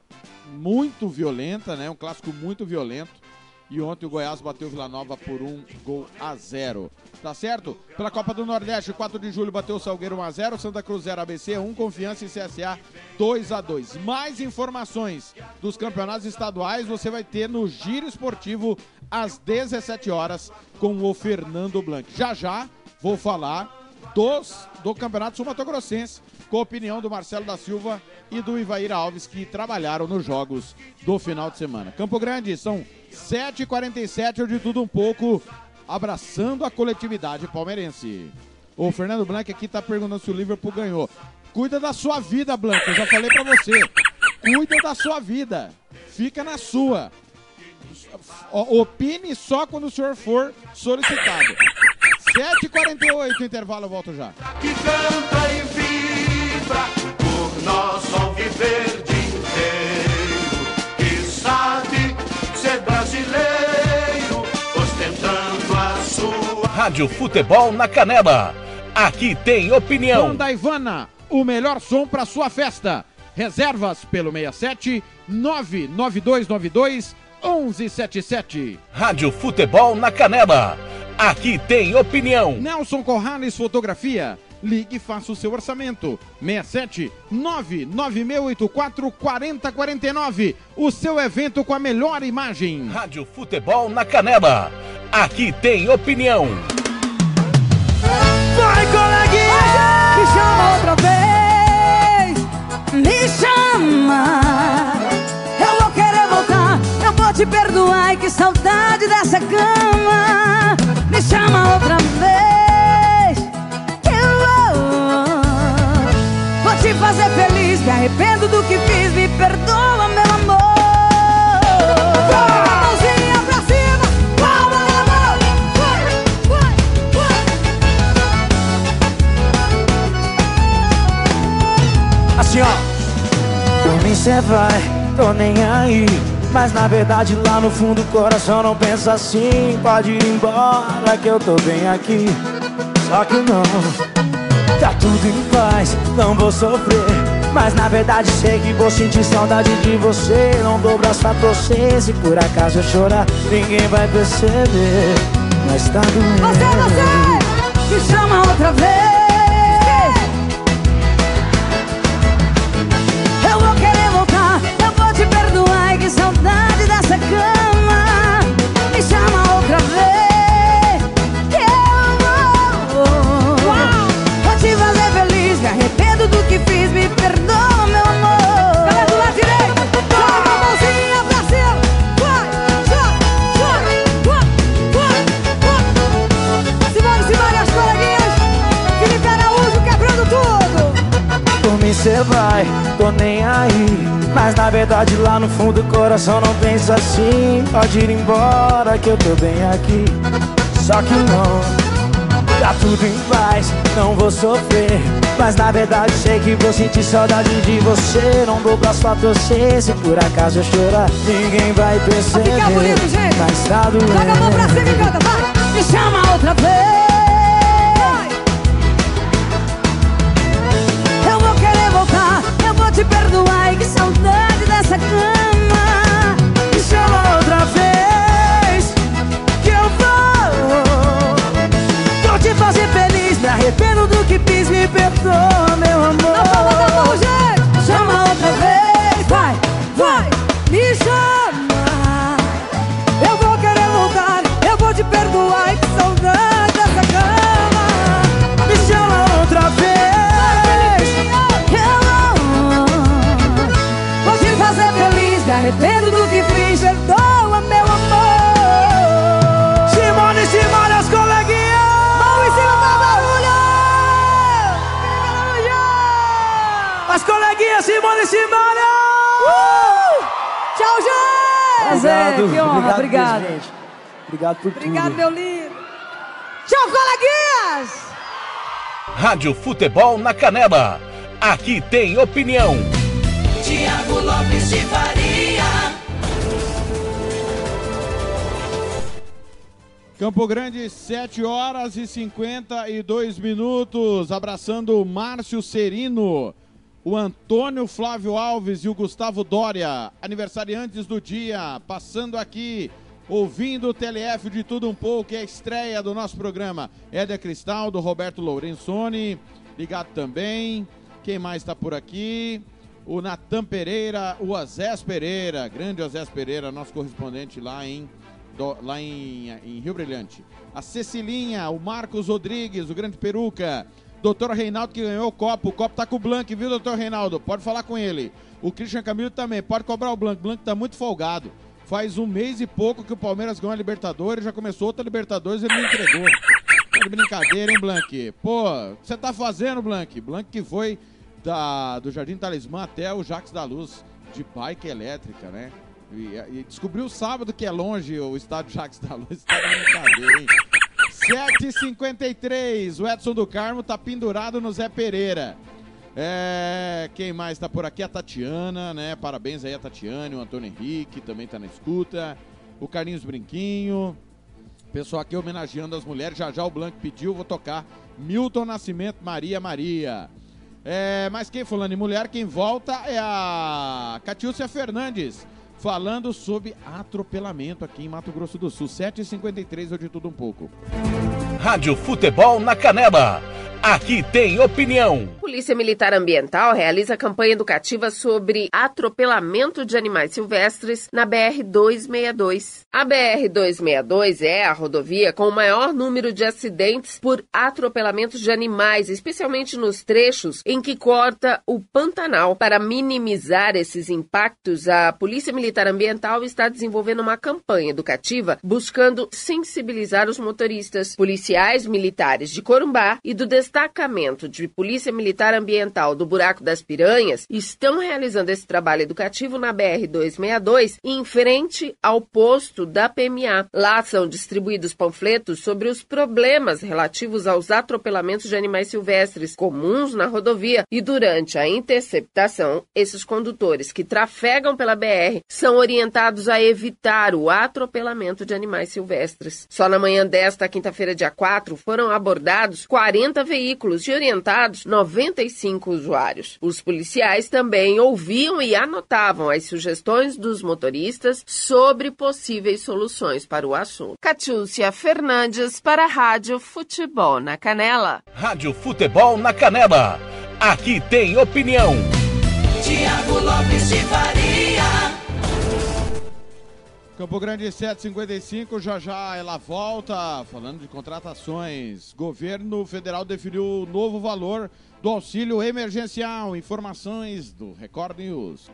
muito violenta, né? Um clássico muito violento. E ontem o Goiás bateu Vila Nova por um gol a zero. Tá certo? Pela Copa do Nordeste, 4 de julho bateu o Salgueiro 1 a 0 Santa Cruz 0 ABC 1, Confiança e CSA 2 a 2 Mais informações dos campeonatos estaduais você vai ter no Giro Esportivo às 17 horas com o Fernando Blanc. Já já vou falar dos, do Campeonato Sul Mato Grossense, com a opinião do Marcelo da Silva e do Ivair Alves, que trabalharam nos jogos do final de semana. Campo Grande, são 7h47, eu de tudo um pouco, abraçando a coletividade palmeirense. O Fernando Blanc aqui tá perguntando se o Liverpool ganhou. Cuida da sua vida, Blanc, eu já falei pra você. Cuida da sua vida. Fica na sua. Opine só quando o senhor for solicitado. 7h48, intervalo, eu volto já. que canta e vibra por nosso alviverde inteiro, que sabe ser brasileiro, ostentando a sua Rádio Futebol na Canela. aqui tem opinião. Banda Ivana, o melhor som para sua festa. Reservas pelo 67 99292 1177. Rádio Futebol na Canela, aqui tem opinião. Nelson Corrales Fotografia. Ligue e faça o seu orçamento. 67 99684 4049. O seu evento com a melhor imagem. Rádio Futebol na Canela, aqui tem opinião. Vai, coleguinha! Me chama outra vez! Me chama! Eu vou querer voltar, eu vou te perdoar. Ai, que saudade dessa cama! Chama outra vez! Que eu vou! Vou te fazer feliz, me arrependo do que fiz, me perdoa, meu amor! Mãozinha pra cima, palma na mão! Vai, vai, vai! Assim ó Por cê vai, tô nem aí Mas na verdade lá no fundo o coração não pensa assim. Pode ir embora que eu tô bem aqui. Só que não Tá tudo em paz, não vou sofrer. Mas na verdade sei que vou sentir saudade de você. Não dou braço pra torcer Se por acaso eu chorar Ninguém vai perceber. Mas tá doendo. Você, você! Me chama outra vez! Saudade dessa cama. Tudo. Por mim cê vai, tô nem aí. Mas na verdade lá no fundo o coração não pensa assim. Pode ir embora que eu tô bem aqui. Só que não, tá tudo em paz, não vou sofrer. Mas na verdade sei que vou sentir saudade de você. Não dou braço pra torcer, se por acaso eu chorar Ninguém vai perceber, bonito, mas tá doendo Joga a mão pra cima e canta, vai! Me chama outra vez! Eu vou te perdoar. Ai, que saudade dessa cama! Me chama outra vez Que eu vou Vou te fazer feliz Me arrependo do que fiz Me perdoa, meu amor palma da mão, gente! Chama outra vez! Vai, vai! Me chama! Coleguinhas, Simone, Simone! Uh! Tchau, gente! Obrigado, que honra, obrigado, obrigado. mesmo, gente. Obrigado por Obrigado, tudo. meu lindo. Tchau, coleguinhas! Rádio Futebol na Canela, aqui tem opinião. Tiago Lopes de Faria. Campo Grande, 7 horas e 52 minutos. Abraçando o Márcio Serino, o Antônio Flávio Alves e o Gustavo Dória, aniversariantes do dia, passando aqui, ouvindo o TLF de tudo um pouco, é a estreia do nosso programa. Éder Cristal, do Roberto Lourenzoni, ligado também. Quem mais está por aqui? O Natan Pereira, o Azés Pereira, grande Azés Pereira, nosso correspondente lá em do- lá em, em Rio Brilhante. A Cecilinha, o Marcos Rodrigues, o grande peruca. Doutor Reinaldo que ganhou o copo. O copo tá com o Blank, viu, doutor Reinaldo? Pode falar com ele. O Christian Camilo também, pode cobrar o Blank. Blank tá muito folgado. Faz um mês e pouco que o Palmeiras ganhou a Libertadores, já começou outra Libertadores e ele não entregou. Tá de brincadeira, hein, Blank? Pô, o que você tá fazendo, Blank? Blank que foi da, do Jardim Talismã até o Jacques da Luz, de bike elétrica, né? E, e descobriu sábado que é longe o estádio Jacques da Luz. Tá de brincadeira, hein? 7h53, o Edson do Carmo tá pendurado no Zé Pereira. É, quem mais tá por aqui? A Tatiana, né? Parabéns aí a Tatiane, o Antônio Henrique também tá na escuta. O Carlinhos Brinquinho. Pessoal aqui homenageando as mulheres. Já já o Blanc pediu, vou tocar Milton Nascimento, Maria Maria. É, mas quem falando em mulher, quem volta é a Catiúcia Fernandes, falando sobre atropelamento aqui em Mato Grosso do Sul. 7h53, eu de tudo um pouco. Rádio Futebol na Canela. Aqui tem opinião. Polícia Militar Ambiental realiza campanha educativa sobre atropelamento de animais silvestres na BR-262. A BR-262 é a rodovia com o maior número de acidentes por atropelamentos de animais, especialmente nos trechos em que corta o Pantanal. Para minimizar esses impactos, a Polícia Militar Ambiental está desenvolvendo uma campanha educativa buscando sensibilizar os motoristas, policiais militares de Corumbá e do destacamento de Polícia Militar Ambiental do Buraco das Piranhas estão realizando esse trabalho educativo na BR-262 em frente ao posto da PMA. Lá são distribuídos panfletos sobre os problemas relativos aos atropelamentos de animais silvestres comuns na rodovia e durante a interceptação, esses condutores que trafegam pela BR são orientados a evitar o atropelamento de animais silvestres. Só na manhã desta quinta-feira, dia 4, foram abordados 40 veículos e orientados 95 usuários. Os policiais também ouviam e anotavam as sugestões dos motoristas sobre possíveis soluções para o assunto. Catiúcia Fernandes para a Rádio Futebol na Canela. Rádio Futebol na Canela. Aqui tem opinião. Tiago Lopes de Faria. Campo Grande 755, já já ela volta. Falando de contratações, governo federal definiu o novo valor do auxílio emergencial. Informações do Record News.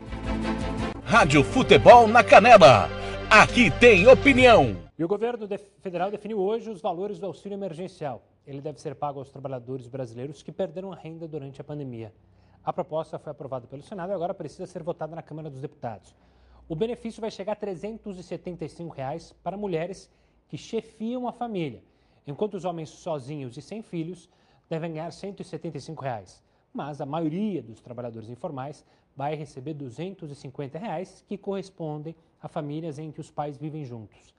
Rádio Futebol na Canela. Aqui tem opinião. E o governo de- federal definiu hoje os valores do auxílio emergencial. Ele deve ser pago aos trabalhadores brasileiros que perderam a renda durante a pandemia. A proposta foi aprovada pelo Senado e agora precisa ser votada na Câmara dos Deputados. O benefício vai chegar a 375 reais para mulheres que chefiam a família, enquanto os homens sozinhos e sem filhos devem ganhar 175 reais. Mas a maioria dos trabalhadores informais vai receber 250 reais, que correspondem a famílias em que os pais vivem juntos.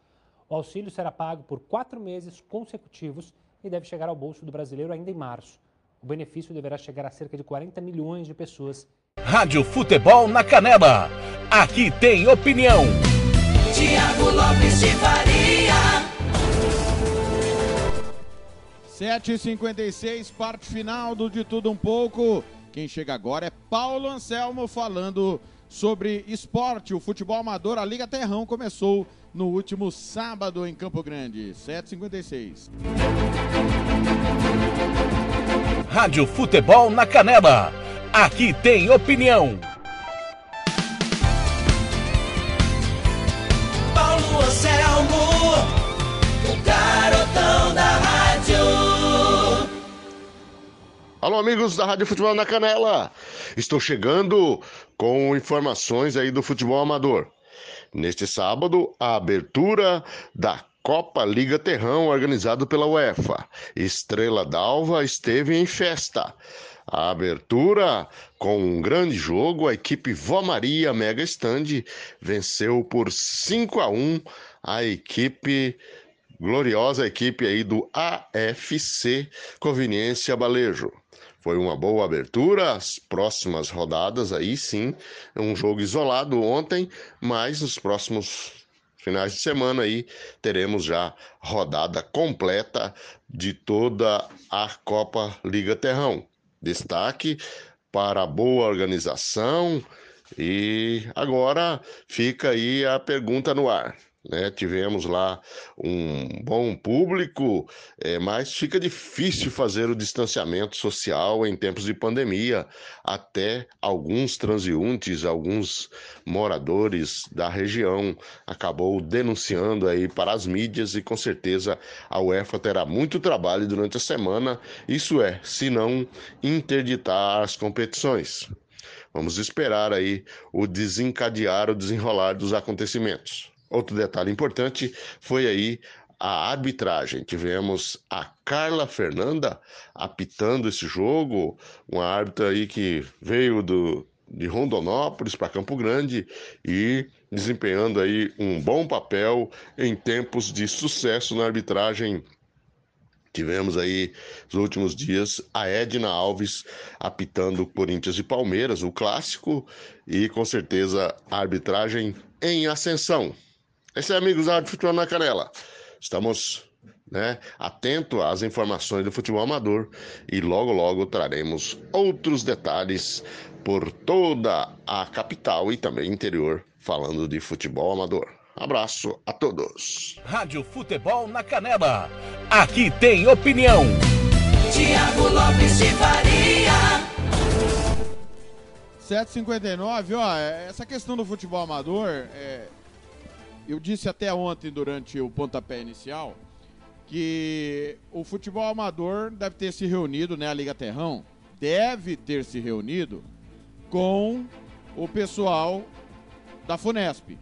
O auxílio será pago por quatro meses consecutivos e deve chegar ao bolso do brasileiro ainda em março. O benefício deverá chegar a cerca de 40 milhões de pessoas Rádio Futebol na Canela. Aqui tem opinião. Tiago Lopes de Faria. 7h56, parte final do De Tudo Um Pouco. Quem chega agora é Paulo Anselmo falando sobre esporte. O futebol amador, a Liga Terrão começou no último sábado em Campo Grande. 7h56. Rádio Futebol na Canela. Aqui tem opinião. Paulo Anselmo, o garotão da rádio. Alô, amigos da Rádio Futebol na Canela. Estou chegando com informações aí do futebol amador. Neste sábado, a abertura da Copa Liga Terrão, organizado pela UEFA. Estrela d'Alva esteve em festa. A abertura com um grande jogo, a equipe Vó Maria Mega Stand venceu por 5 a 1 a equipe gloriosa equipe aí do AFC Conveniência Balejo. Foi uma boa abertura, as próximas rodadas aí sim, um jogo isolado ontem, mas nos próximos finais de semana aí teremos já rodada completa de toda a Copa Liga Terrão. Destaque para a boa organização e agora fica aí a pergunta no ar. Né? Tivemos lá um bom público, é, mas fica difícil fazer o distanciamento social em tempos de pandemia. Até alguns transeuntes, alguns moradores da região acabou denunciando aí para as mídias e com certeza a UEFA terá muito trabalho durante a semana. Isso é, se não interditar as competições. Vamos esperar aí o desencadear, o desenrolar dos acontecimentos. Outro detalhe importante foi aí a arbitragem. Tivemos a Carla Fernanda apitando esse jogo, uma árbitra aí que veio do de Rondonópolis para Campo Grande e desempenhando aí um bom papel em tempos de sucesso na arbitragem. Tivemos aí nos últimos dias a Edna Alves apitando Corinthians e Palmeiras, o clássico, e com certeza a arbitragem em ascensão. Esse é amigos da Rádio Futebol na Canela. Estamos né, atento às informações do futebol amador e logo logo traremos outros detalhes por toda a capital e também interior falando de futebol amador. Abraço a todos. Rádio Futebol na Canela. Aqui tem opinião. Tiago Lopes de Faria. 759, ó, essa questão do futebol amador, é, eu disse até ontem durante o pontapé inicial que o futebol amador deve ter se reunido, né, a Liga Terrão deve ter se reunido com o pessoal da Funesp,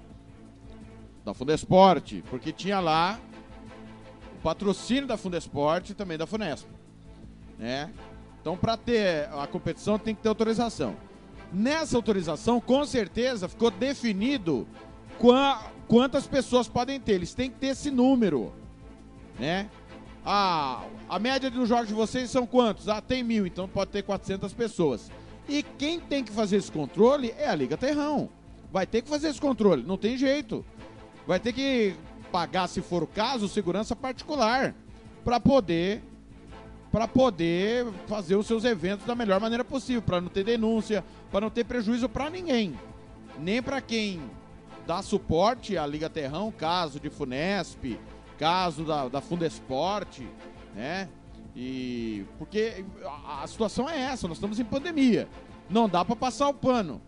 da Fundesport, porque tinha lá o patrocínio da Fundesport e também da Funesp, né? Então, para ter a competição tem que ter autorização. Nessa autorização, com certeza, ficou definido quantas pessoas podem ter. Eles têm que ter esse número, né? A, média dos jogos de vocês são quantos? Ah, tem mil, então pode ter 400 pessoas. E quem tem que fazer esse controle é a Liga Terrão. Vai ter que fazer esse controle, não tem jeito. Vai ter que pagar, se for o caso, segurança particular para poder para poder fazer os seus eventos da melhor maneira possível, para não ter denúncia, para não ter prejuízo para ninguém, nem para quem dá suporte à Liga Terrão, caso de Funesp, caso da, da Fundesport, né? E porque a, a situação é essa, nós estamos em pandemia, não dá para passar o pano.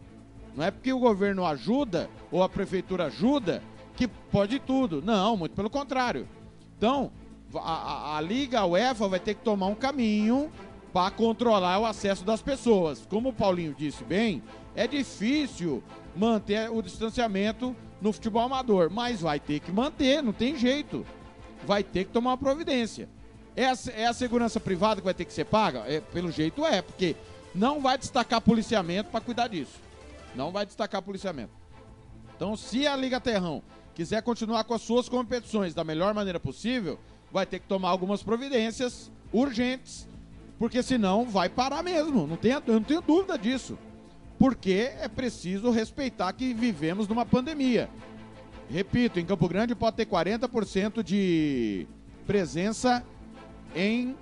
Não é porque o governo ajuda ou a prefeitura ajuda que pode tudo. Não, muito pelo contrário. Então, a, a, a Liga, a UEFA, vai ter que tomar um caminho para controlar o acesso das pessoas. Como o Paulinho disse bem, é difícil manter o distanciamento no futebol amador, mas vai ter que manter, não tem jeito. Vai ter que tomar uma providência. É a, é a segurança privada que vai ter que ser paga? É, pelo jeito é, porque não vai destacar policiamento para cuidar disso. Não vai destacar policiamento. Então, se a Liga Terrão quiser continuar com as suas competições da melhor maneira possível, vai ter que tomar algumas providências urgentes, porque senão vai parar mesmo. Não eu não tenho dúvida disso. Porque é preciso respeitar que vivemos numa pandemia. Repito, em Campo Grande pode ter 40% de presença em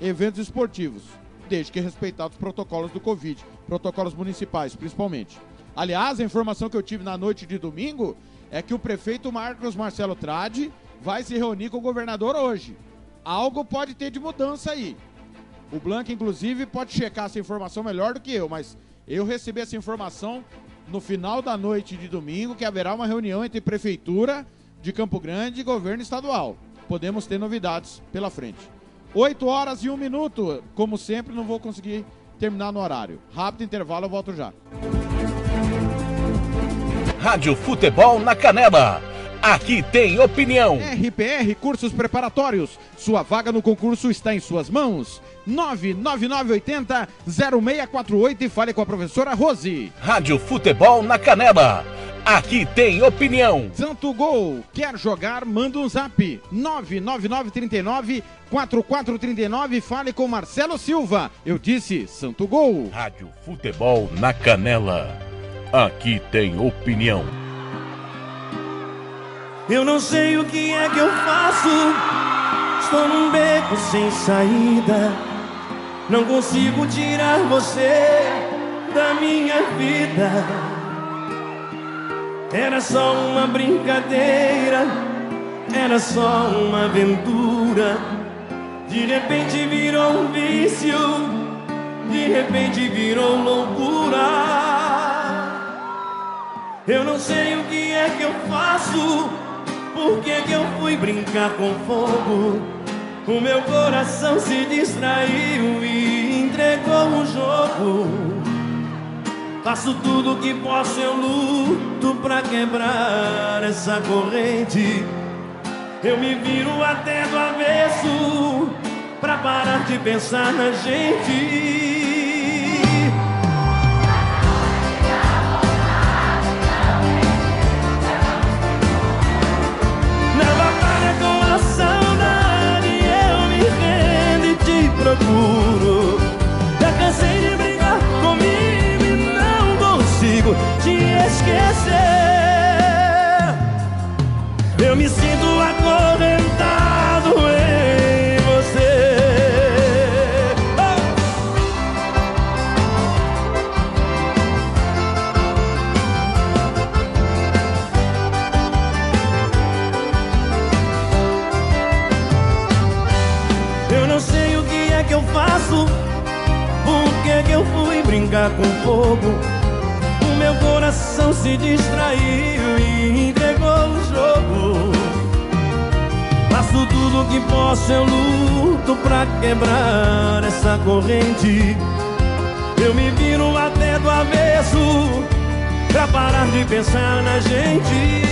eventos esportivos, desde que respeitados os protocolos do Covid protocolos municipais, principalmente. Aliás, a informação que eu tive na noite de domingo é que o prefeito Marcos Marcelo Trade vai se reunir com o governador hoje. Algo pode ter de mudança aí. O Blanco, inclusive, pode checar essa informação melhor do que eu, mas eu recebi essa informação no final da noite de domingo que haverá uma reunião entre prefeitura de Campo Grande e governo estadual. Podemos ter novidades pela frente. 8 horas e 1 minuto. Como sempre, não vou conseguir terminar no horário. Rápido intervalo, eu volto já. Rádio Futebol na Canela. Aqui tem opinião. RPR Cursos Preparatórios. Sua vaga no concurso está em suas mãos. 99980 0648 e fale com a professora Rose. Rádio Futebol na Canela. Aqui tem opinião. Santo Gol. Quer jogar? Manda um zap. 99939 4439. Fale com Marcelo Silva. Eu disse Santo Gol. Rádio Futebol na Canela. Aqui tem opinião. Eu não sei o que é que eu faço. Estou num beco sem saída. Não consigo tirar você da minha vida. Era só uma brincadeira, era só uma aventura. De repente virou um vício, de repente virou loucura. Eu não sei o que é que eu faço, por que que eu fui brincar com fogo? O meu coração se distraiu e entregou o jogo. Faço tudo que posso, eu luto pra quebrar essa corrente. Eu me viro até do avesso pra parar de pensar na gente. puro. Com fogo. O meu coração se distraiu e entregou o jogo. Faço tudo o que posso, eu luto pra quebrar essa corrente. Eu me viro até do avesso pra parar de pensar na gente.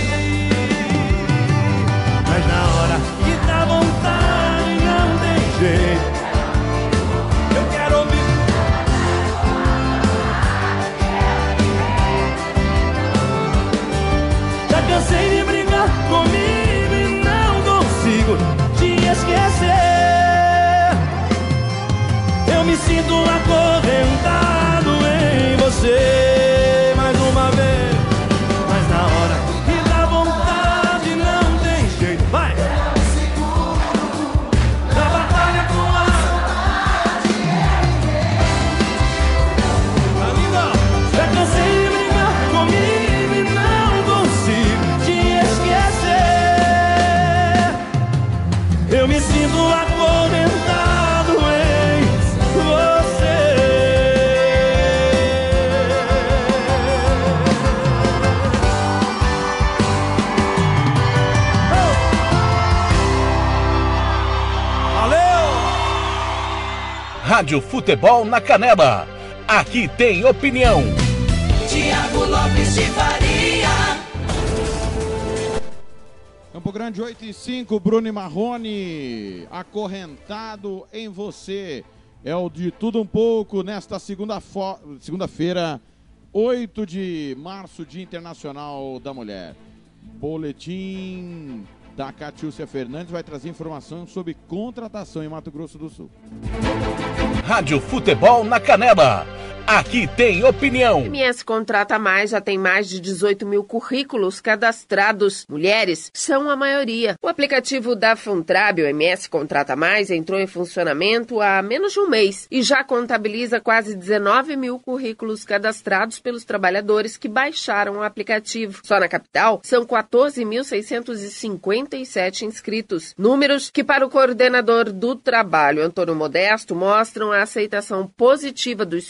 Mas na hora que dá vontade, não tem jeito. Eu me Rádio Futebol na Canela. Aqui tem opinião. Tiago Lopes de Faria. Campo Grande 8 e 5, Bruno e Marrone, acorrentado em você. É o de tudo um pouco nesta segunda segunda-feira, 8 de março, Dia Internacional da Mulher. Boletim da Catiúcia Fernandes vai trazer informação sobre contratação em Mato Grosso do Sul. Rádio Futebol na Canela. Aqui tem opinião. MS Contrata Mais já tem mais de 18 mil currículos cadastrados. Mulheres são a maioria. O aplicativo da Funtrab, o MS Contrata Mais, entrou em funcionamento há menos de um mês e já contabiliza quase 19 mil currículos cadastrados pelos trabalhadores que baixaram o aplicativo. Só na capital, são 14.657 inscritos. Números que, para o coordenador do trabalho, Antônio Modesto, mostram a aceitação positiva dos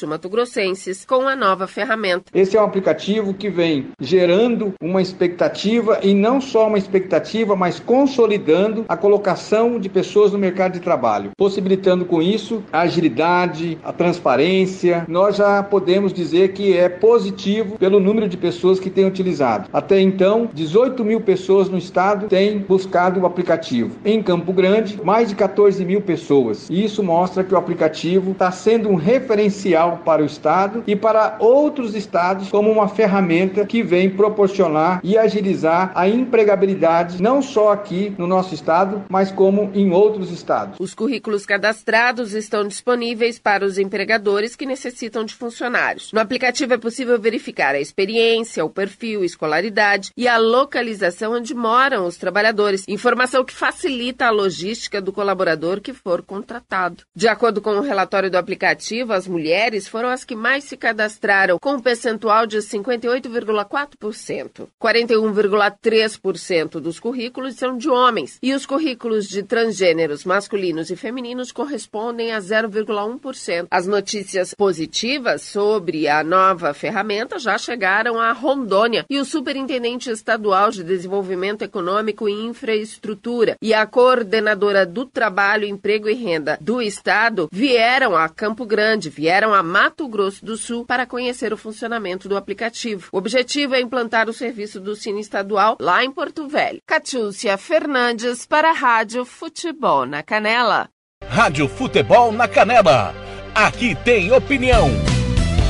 com a nova ferramenta. Esse é um aplicativo que vem gerando uma expectativa e não só uma expectativa, mas consolidando a colocação de pessoas no mercado de trabalho, possibilitando com isso a agilidade, a transparência. Nós já podemos dizer que é positivo pelo número de pessoas que têm utilizado. Até então, 18 mil pessoas no estado têm buscado o aplicativo. Em Campo Grande, mais de 14 mil pessoas. E isso mostra que o aplicativo está sendo um referencial para o estado e para outros estados como uma ferramenta que vem proporcionar e agilizar a empregabilidade não só aqui no nosso estado, mas como em outros estados. Os currículos cadastrados estão disponíveis para os empregadores que necessitam de funcionários. No aplicativo é possível verificar a experiência, o perfil, escolaridade e a localização onde moram os trabalhadores, informação que facilita a logística do colaborador que for contratado. De acordo com o relatório do aplicativo, as mulheres foram as que mais se cadastraram, com um percentual de 58,4%. 41,3% dos currículos são de homens e os currículos de transgêneros masculinos e femininos correspondem a 0,1%. As notícias positivas sobre a nova ferramenta já chegaram a Rondônia e o superintendente estadual de desenvolvimento econômico e infraestrutura e a coordenadora do trabalho, emprego e renda do estado vieram a Campo Grande, vieram a Mato Grosso do Sul para conhecer o funcionamento do aplicativo. O objetivo é implantar o serviço do Cine Estadual lá em Porto Velho. Catiúcia Fernandes para a Rádio Futebol na Canela. Rádio Futebol na Canela. Aqui tem opinião.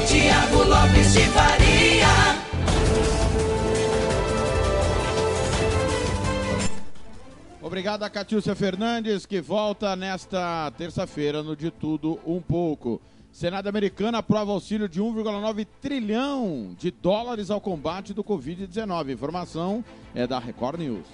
Tiago Lopes de Faria. Obrigado a Catiúcia Fernandes, que volta nesta terça-feira no De Tudo Um Pouco. Senado americano aprova auxílio de 1,9 trilhão de dólares ao combate do Covid-19. Informação é da Record News.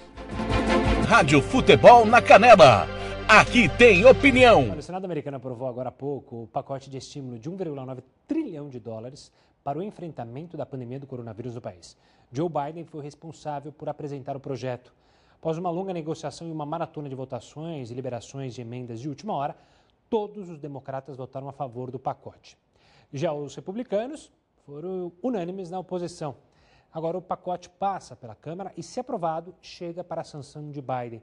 Rádio Futebol na Canela. Aqui tem opinião. O Senado americano aprovou agora há pouco o pacote de estímulo de 1,9 trilhão de dólares para o enfrentamento da pandemia do coronavírus no país. Joe Biden foi responsável por apresentar o projeto. Após uma longa negociação e uma maratona de votações e liberações de emendas de última hora, todos os democratas votaram a favor do pacote. Já os republicanos foram unânimes na oposição. Agora o pacote passa pela Câmara e, se aprovado, chega para a sanção de Biden.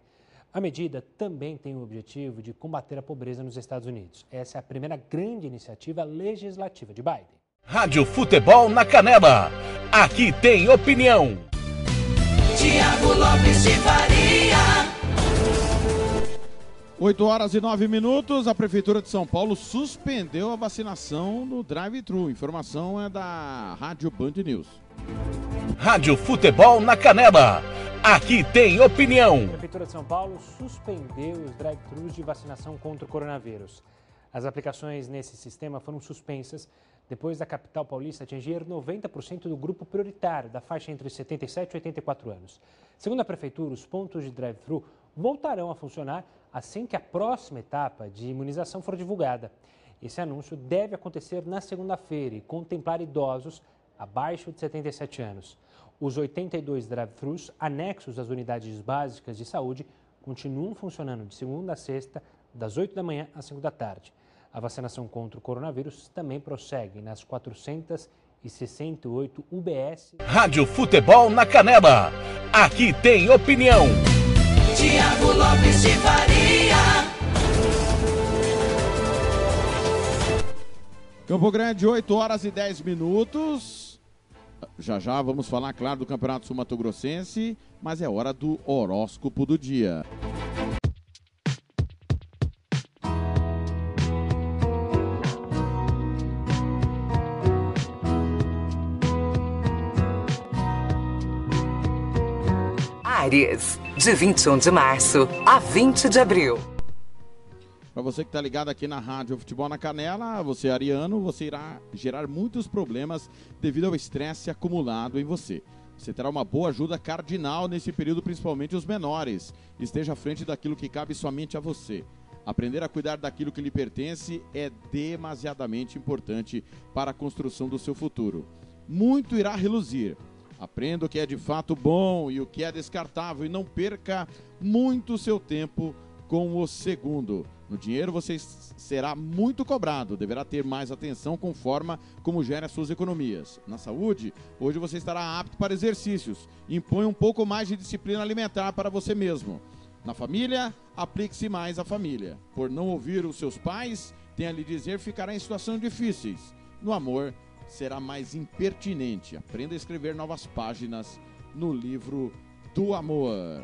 A medida também tem o objetivo de combater a pobreza nos Estados Unidos. Essa é a primeira grande iniciativa legislativa de Biden. Rádio Futebol na Canela. Aqui tem opinião. Tiago Lopes de Faria. 8 horas e 9 minutos, a Prefeitura de São Paulo suspendeu a vacinação no drive-thru. Informação é da Rádio Band News. Rádio Futebol na Canela. Aqui tem opinião. A Prefeitura de São Paulo suspendeu os drive-thrus de vacinação contra o coronavírus. As aplicações nesse sistema foram suspensas depois da capital paulista atingir 90% do grupo prioritário da faixa entre 77 e 84 anos. Segundo a Prefeitura, os pontos de drive-thru voltarão a funcionar assim que a próxima etapa de imunização for divulgada. Esse anúncio deve acontecer na segunda-feira e contemplar idosos abaixo de 77 anos. Os 82 drive-thrus anexos às unidades básicas de saúde continuam funcionando de segunda a sexta, das 8 da manhã às 5 da tarde. A vacinação contra o coronavírus também prossegue nas 468 UBS. Rádio Futebol na Canela. Aqui tem opinião. Tiago Lopes de Faria. Campo Grande, 8 horas e 10 minutos. Já já vamos falar, claro, do Campeonato Sul Mato Grossense, mas é hora do horóscopo do dia. Ares, de 21 de março a 20 de abril. Para você que está ligado aqui na Rádio Futebol na Canela, você é ariano, você irá gerar muitos problemas devido ao estresse acumulado em você. Você terá uma boa ajuda cardinal nesse período, principalmente os menores. Esteja à frente daquilo que cabe somente a você. Aprender a cuidar daquilo que lhe pertence é demasiadamente importante para a construção do seu futuro. Muito irá reluzir. Aprenda o que é de fato bom e o que é descartável e não perca muito seu tempo com o segundo. No dinheiro você será muito cobrado, deverá ter mais atenção com forma como gera suas economias. Na saúde, hoje você estará apto para exercícios. Impõe um pouco mais de disciplina alimentar para você mesmo. Na família, aplique-se mais à família. Por não ouvir os seus pais, tem a lhe dizer ficará em situações difíceis. No amor, será mais impertinente. Aprenda a escrever novas páginas no livro do amor.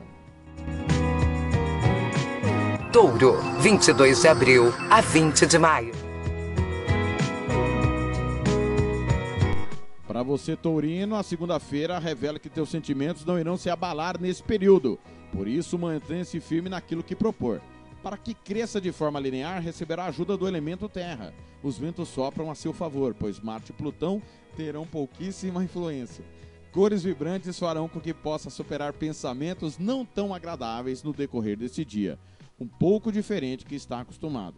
Touro, 22 de abril a 20 de maio. Para você, Tourino, a segunda-feira revela que teus sentimentos não irão se abalar nesse período. Por isso, mantenha-se firme naquilo que propor. Para que cresça de forma linear, receberá ajuda do elemento terra. Os ventos sopram a seu favor, pois Marte e Plutão terão pouquíssima influência. Cores vibrantes farão com que possa superar pensamentos não tão agradáveis no decorrer desse dia, um pouco diferente que está acostumado.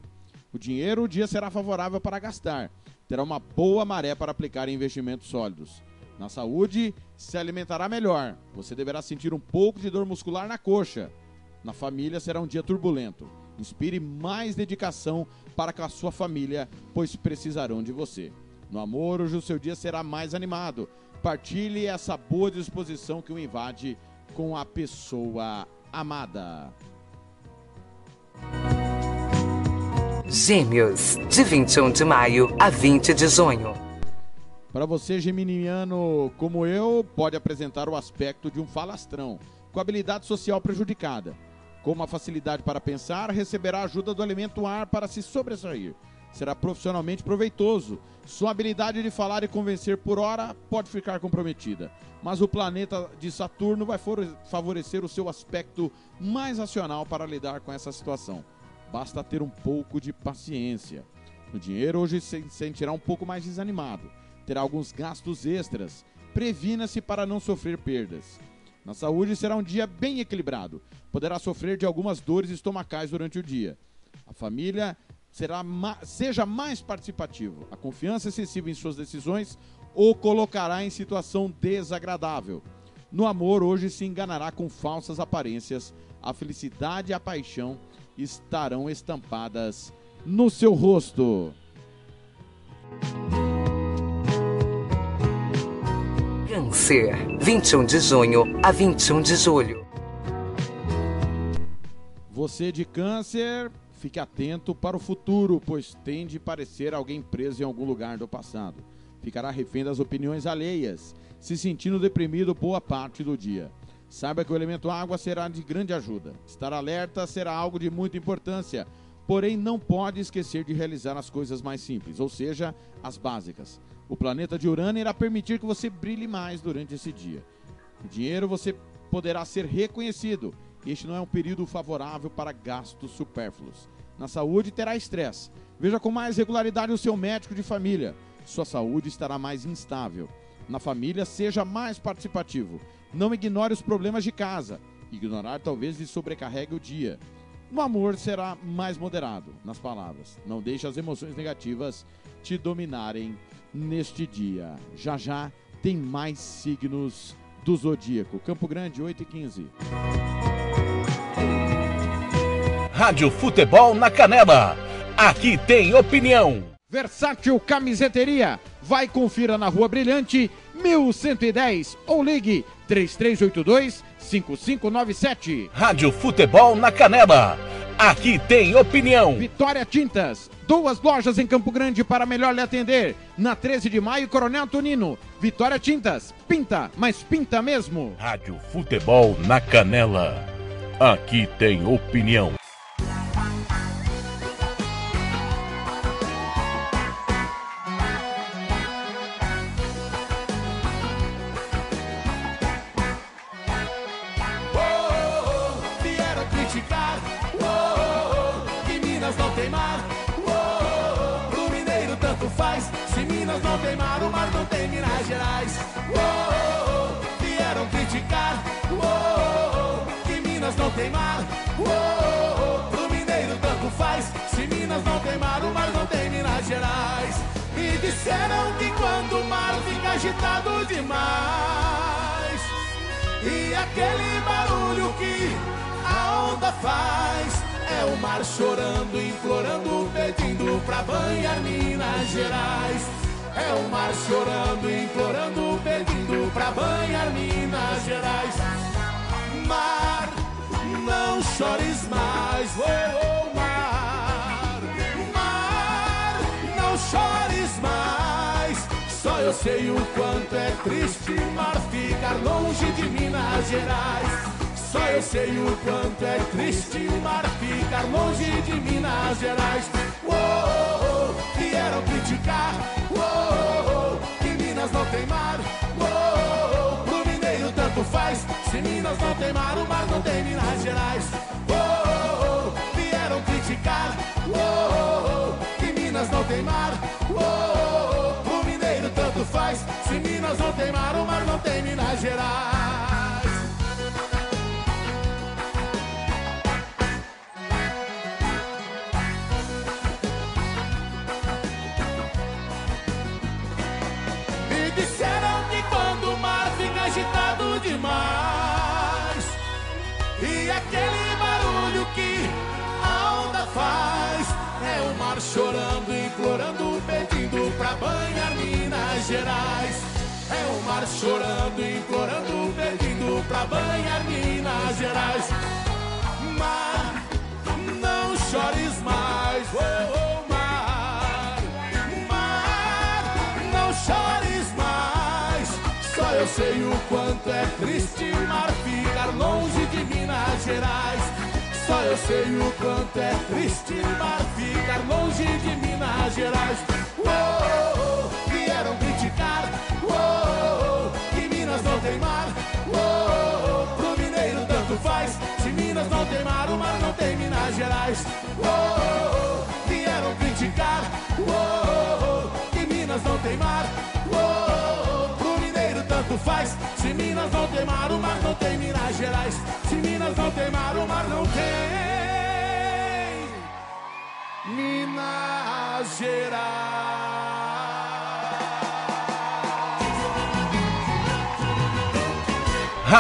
O dinheiro, o dia será favorável para gastar. Terá uma boa maré para aplicar em investimentos sólidos. Na saúde, se alimentará melhor. Você deverá sentir um pouco de dor muscular na coxa. Na família será um dia turbulento. Inspire mais dedicação para com a sua família, pois precisarão de você. No amor, hoje o seu dia será mais animado. Partilhe essa boa disposição que o invade com a pessoa amada. Gêmeos, de 21 de maio a 20 de junho. Para você, geminiano como eu, pode apresentar o aspecto de um falastrão, com habilidade social prejudicada. Com uma facilidade para pensar, receberá ajuda do elemento ar para se sobressair. Será profissionalmente proveitoso. Sua habilidade de falar e convencer por hora pode ficar comprometida. Mas o planeta de Saturno vai favorecer o seu aspecto mais racional para lidar com essa situação. Basta ter um pouco de paciência. No dinheiro, hoje se sentirá um pouco mais desanimado. Terá alguns gastos extras. Previna-se para não sofrer perdas. Na saúde será um dia bem equilibrado. Poderá sofrer de algumas dores estomacais durante o dia. A família será seja mais participativo. A confiança excessiva em suas decisões o colocará em situação desagradável. No amor, hoje se enganará com falsas aparências. A felicidade e a paixão estarão estampadas no seu rosto. Câncer, 21 de junho a 21 de julho. Você de câncer, fique atento para o futuro, pois tende a parecer alguém preso em algum lugar do passado. Ficará refém das opiniões alheias, se sentindo deprimido boa parte do dia. Saiba que o elemento água será de grande ajuda. Estar alerta será algo de muita importância, porém não pode esquecer de realizar as coisas mais simples, ou seja, as básicas. O planeta de Urano irá permitir que você brilhe mais durante esse dia. No dinheiro você poderá ser reconhecido. Este não é um período favorável para gastos supérfluos. Na saúde terá estresse. Veja com mais regularidade o seu médico de família. Sua saúde estará mais instável. Na família, seja mais participativo. Não ignore os problemas de casa. Ignorar talvez lhe sobrecarregue o dia. No amor será mais moderado nas palavras. Não deixe as emoções negativas te dominarem neste dia. Já já tem mais signos do zodíaco. Campo Grande, 8 e 15. Rádio Futebol na Canela. Aqui tem opinião. Versátil Camiseteria. Vai confira na Rua Brilhante, 1110 ou ligue 3382 5597. Rádio Futebol na Canela. Aqui tem opinião. Vitória Tintas. Duas lojas em Campo Grande para melhor lhe atender. Na 13 de maio, Coronel Tonino. Vitória Tintas. Pinta, mas pinta mesmo. Rádio Futebol na Canela. Aqui tem opinião.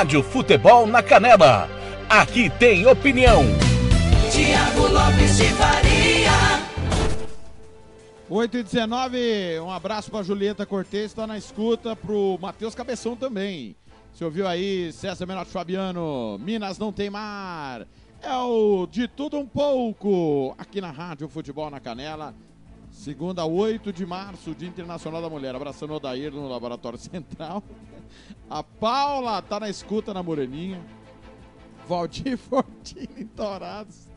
Rádio Futebol na Canela. Aqui tem opinião. Tiago Lopes de Faria. 8 e 19, um abraço pra Julieta Cortez, está na escuta, pro Matheus Cabeção também. Você ouviu aí, César Menotti Fabiano, Minas não tem mar. É o De Tudo Um Pouco, aqui na Rádio Futebol na Canela. Segunda, 8 de março, Dia Internacional da Mulher. Abraçando o Odair no Laboratório Central. A Paula tá na escuta na Moreninha. Valdir <laughs> Fortini em Dourados.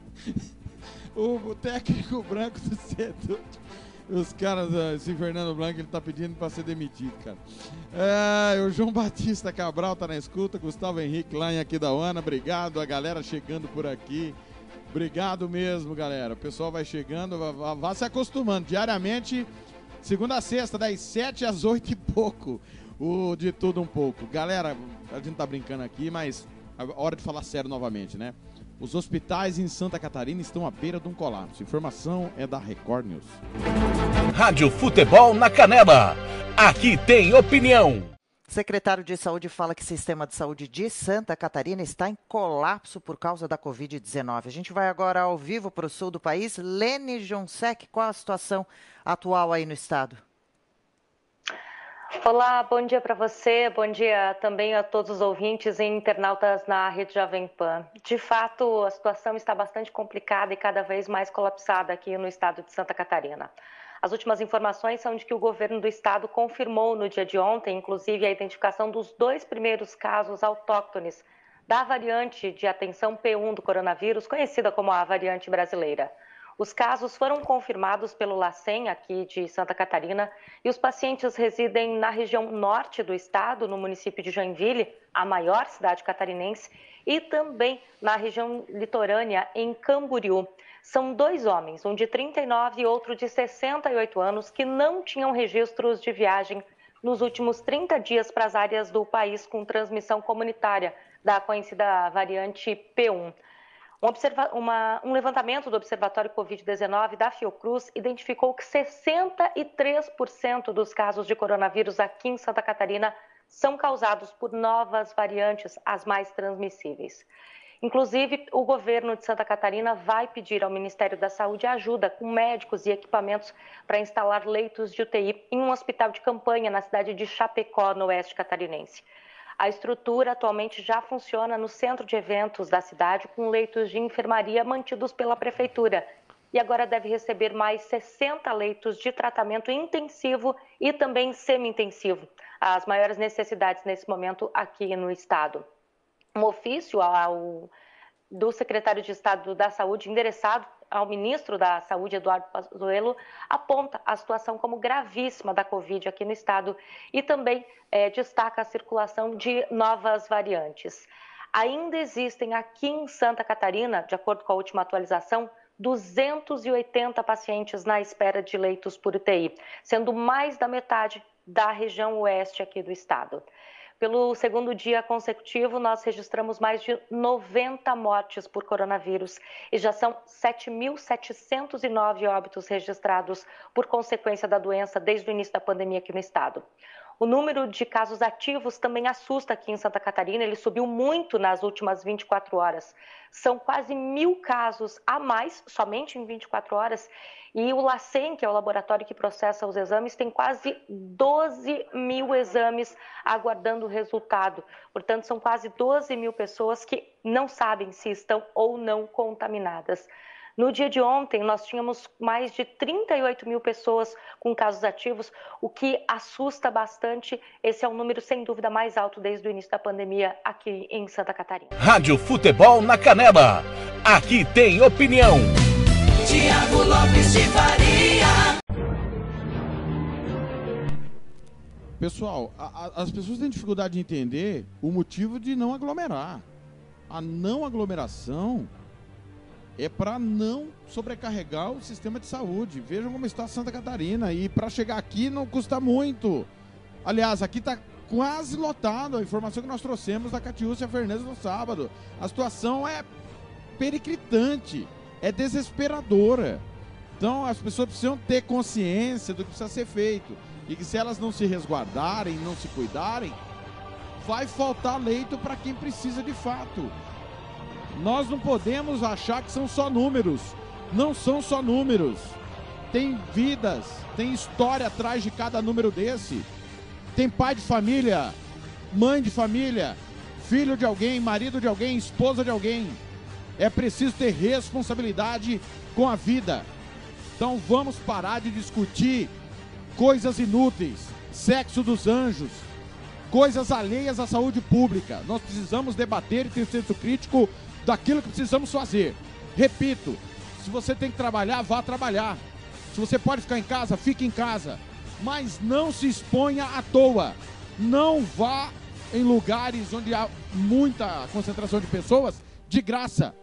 O técnico branco do setor. Os caras, ah, esse Fernando Blanco, ele tá pedindo pra ser demitido, cara. É, o João Batista Cabral tá na escuta, Gustavo Henrique lá em Aquidauana, obrigado, a galera chegando por aqui. Obrigado mesmo, galera. O pessoal vai chegando, vá se acostumando. Diariamente, segunda a sexta, das 7 às 8 e pouco. O de tudo um pouco. Galera, a gente tá brincando aqui, mas a hora de falar sério novamente, né? Os hospitais em Santa Catarina estão à beira de um colapso. Informação é da Record News. Rádio Futebol na Canela. Aqui tem opinião. Secretário de Saúde fala que o sistema de saúde de Santa Catarina está em colapso por causa da Covid-19. A gente vai agora ao vivo para o sul do país. Lene Jonsec, qual a situação atual aí no estado? Olá, bom dia para você, bom dia também a todos os ouvintes e internautas na Rede Jovem Pan. De fato, a situação está bastante complicada e cada vez mais colapsada aqui no estado de Santa Catarina. As últimas informações são de que o governo do estado confirmou no dia de ontem, inclusive, a identificação dos dois primeiros casos autóctones da variante de atenção P1 do coronavírus, conhecida como a variante brasileira. Os casos foram confirmados pelo LACEN, aqui de Santa Catarina, e os pacientes residem na região norte do estado, no município de Joinville, a maior cidade catarinense, e também na região litorânea, em Camboriú. São dois homens, um de 39 e outro de 68 anos, que não tinham registros de viagem nos últimos 30 dias para as áreas do país com transmissão comunitária da conhecida variante P1. Um, uma- um levantamento do Observatório Covid-19 da Fiocruz identificou que 63% dos casos de coronavírus aqui em Santa Catarina são causados por novas variantes, as mais transmissíveis. Inclusive, o governo de Santa Catarina vai pedir ao Ministério da Saúde ajuda com médicos e equipamentos para instalar leitos de UTI em um hospital de campanha na cidade de Chapecó, no oeste catarinense. A estrutura atualmente já funciona no centro de eventos da cidade, com leitos de enfermaria mantidos pela prefeitura. E agora deve receber mais 60 leitos de tratamento intensivo e também semi-intensivo, as maiores necessidades nesse momento aqui no estado. Um ofício ao, do secretário de Estado da Saúde, endereçado ao ministro da Saúde, Eduardo Pazuello, aponta a situação como gravíssima da Covid aqui no estado e também eh, destaca a circulação de novas variantes. Ainda existem aqui em Santa Catarina, de acordo com a última atualização, 280 pacientes na espera de leitos por UTI, sendo mais da metade da região oeste aqui do estado. Pelo segundo dia consecutivo, nós registramos mais de 90 mortes por coronavírus e já são 7.709 óbitos registrados por consequência da doença desde o início da pandemia aqui no estado. O número de casos ativos também assusta aqui em Santa Catarina, ele subiu muito nas últimas 24 horas. São quase mil casos a mais, somente em 24 horas. E o LACEN, que é o laboratório que processa os exames, tem quase 12 mil exames aguardando o resultado. Portanto, são quase 12 mil pessoas que não sabem se estão ou não contaminadas. No dia de ontem, nós tínhamos mais de 38 mil pessoas com casos ativos, o que assusta bastante. Esse é o número, sem dúvida, mais alto desde o início da pandemia aqui em Santa Catarina. Rádio Futebol na Canela. Aqui tem opinião. Tiago Lopes de Faria. Pessoal, a- a- as pessoas têm dificuldade de entender o motivo de não aglomerar. A não aglomeração é para não sobrecarregar o sistema de saúde. Vejam como está Santa Catarina e para chegar aqui não custa muito. Aliás, aqui está quase lotado. A informação que nós trouxemos da Catiúcia Fernandes no sábado. A situação é periclitante, é desesperadora. Então as pessoas precisam ter consciência do que precisa ser feito. E que se elas não se resguardarem, não se cuidarem, vai faltar leito para quem precisa de fato. Nós não podemos achar que são só números. Não são só números. Tem vidas, tem história atrás de cada número desse. Tem pai de família, mãe de família, filho de alguém, marido de alguém, esposa de alguém. É preciso ter responsabilidade com a vida. Então vamos parar de discutir coisas inúteis, sexo dos anjos, coisas alheias à saúde pública. Nós precisamos debater e ter senso crítico daquilo que precisamos fazer. Repito, se você tem que trabalhar, vá trabalhar. Se você pode ficar em casa, fique em casa. Mas não se exponha à toa. Não vá em lugares onde há muita concentração de pessoas de graça.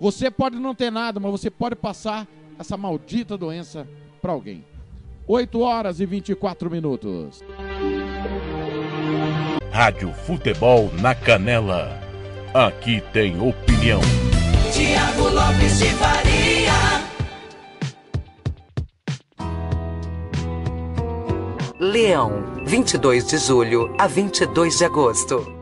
Você pode não ter nada, mas você pode passar essa maldita doença para alguém. 8 horas e 24 minutos. Rádio Futebol na Canela. Aqui tem opinião. Tiago Lopes de Faria. Leão, 22 de julho a 22 de agosto.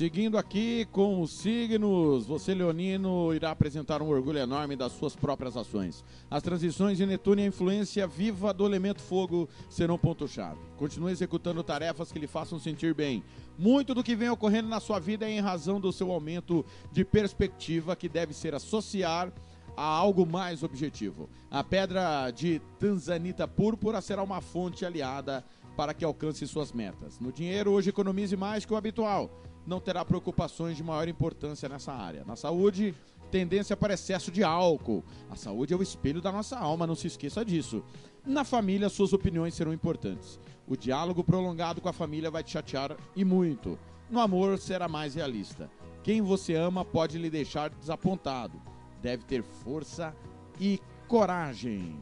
Seguindo aqui com os signos, você, Leonino, irá apresentar um orgulho enorme das suas próprias ações. As transições de Netuno e a influência viva do elemento fogo serão ponto-chave. Continue executando tarefas que lhe façam sentir bem. Muito do que vem ocorrendo na sua vida é em razão do seu aumento de perspectiva que deve ser associar a algo mais objetivo. A pedra de Tanzanita púrpura será uma fonte aliada para que alcance suas metas. No dinheiro, hoje economize mais que o habitual não terá preocupações de maior importância nessa área. Na saúde, tendência para excesso de álcool. A saúde é o espelho da nossa alma, não se esqueça disso. Na família, suas opiniões serão importantes. O diálogo prolongado com a família vai te chatear e muito. No amor, será mais realista. Quem você ama pode lhe deixar desapontado. Deve ter força e coragem.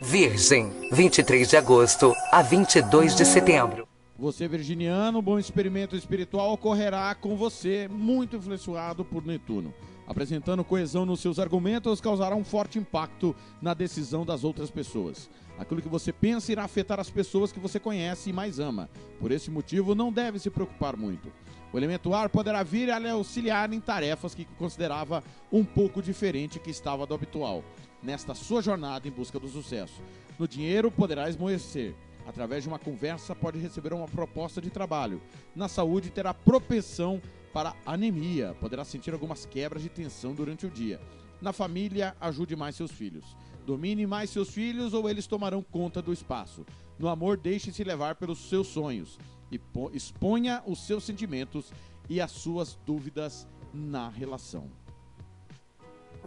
Virgem, 23 de agosto a 22 de setembro. Você, virginiano, bom experimento espiritual ocorrerá com você, muito influenciado por Netuno. Apresentando coesão nos seus argumentos, causará um forte impacto na decisão das outras pessoas. Aquilo que você pensa irá afetar as pessoas que você conhece e mais ama. Por esse motivo, não deve se preocupar muito. O elemento ar poderá vir a lhe auxiliar em tarefas que considerava um pouco diferente que estava do habitual, nesta sua jornada em busca do sucesso. No dinheiro, poderá esmorecer através de uma conversa, pode receber uma proposta de trabalho. Na saúde, terá propensão para anemia, poderá sentir algumas quebras de tensão durante o dia. Na família, ajude mais seus filhos. Domine mais seus filhos ou eles tomarão conta do espaço. No amor, deixe-se levar pelos seus sonhos e exponha os seus sentimentos e as suas dúvidas na relação.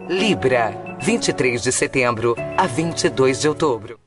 Libra, 23 de setembro a 22 de outubro.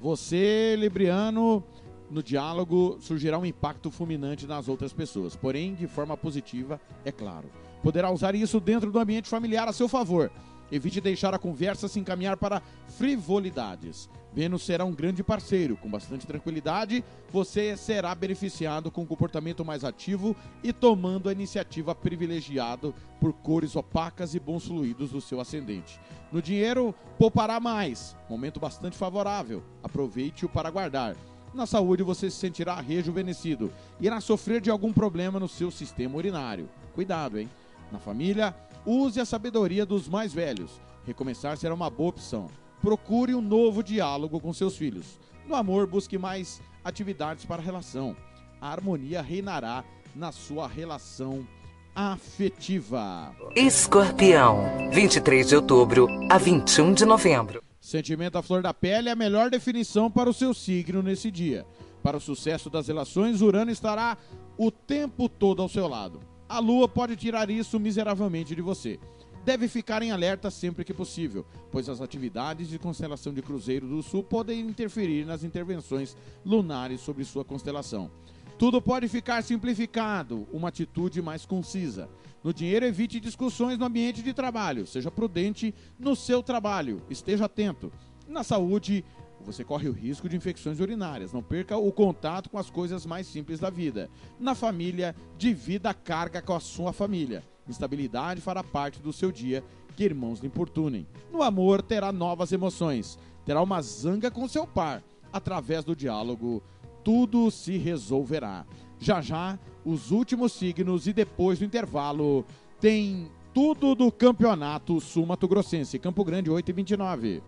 Você, Libriano, no diálogo surgirá um impacto fulminante nas outras pessoas, porém de forma positiva, é claro. Poderá usar isso dentro do ambiente familiar a seu favor. Evite deixar a conversa se encaminhar para frivolidades. Vênus será um grande parceiro. Com bastante tranquilidade, você será beneficiado com um comportamento mais ativo e tomando a iniciativa privilegiado por cores opacas e bons fluidos do seu ascendente. No dinheiro, poupará mais. Momento bastante favorável. Aproveite-o para guardar. Na saúde, você se sentirá rejuvenescido. Irá sofrer de algum problema no seu sistema urinário. Cuidado, hein? Na família, use a sabedoria dos mais velhos. Recomeçar será uma boa opção. Procure um novo diálogo com seus filhos. No amor, busque mais atividades para a relação. A harmonia reinará na sua relação afetiva. Escorpião, 23 de outubro a 21 de novembro. Sentimento à flor da pele é a melhor definição para o seu signo nesse dia. Para o sucesso das relações, Urano estará o tempo todo ao seu lado. A Lua pode tirar isso miseravelmente de você. Deve ficar em alerta sempre que possível, pois as atividades de constelação de Cruzeiro do Sul podem interferir nas intervenções lunares sobre sua constelação. Tudo pode ficar simplificado, uma atitude mais concisa. No dinheiro, evite discussões no ambiente de trabalho. Seja prudente no seu trabalho. Esteja atento. Na saúde, você corre o risco de infecções urinárias. Não perca o contato com as coisas mais simples da vida. Na família, divida a carga com a sua família. Instabilidade fará parte do seu dia, que irmãos lhe importunem. No amor, terá novas emoções. Terá uma zanga com seu par. Através do diálogo, tudo se resolverá. Já já, os últimos signos e depois do intervalo, tem tudo do Campeonato Sul Mato Grossense. Campo Grande, 8 e 29.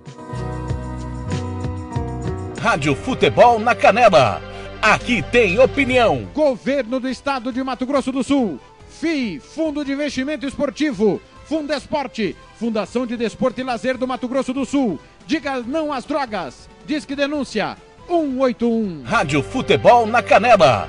Rádio Futebol na Canela. Aqui tem opinião. Governo do Estado de Mato Grosso do Sul. FII, Fundo de Investimento Esportivo. Fundesporte, Fundação de Desporto e Lazer do Mato Grosso do Sul. Diga não às drogas. Diz que denúncia. 181. Rádio Futebol na Canela.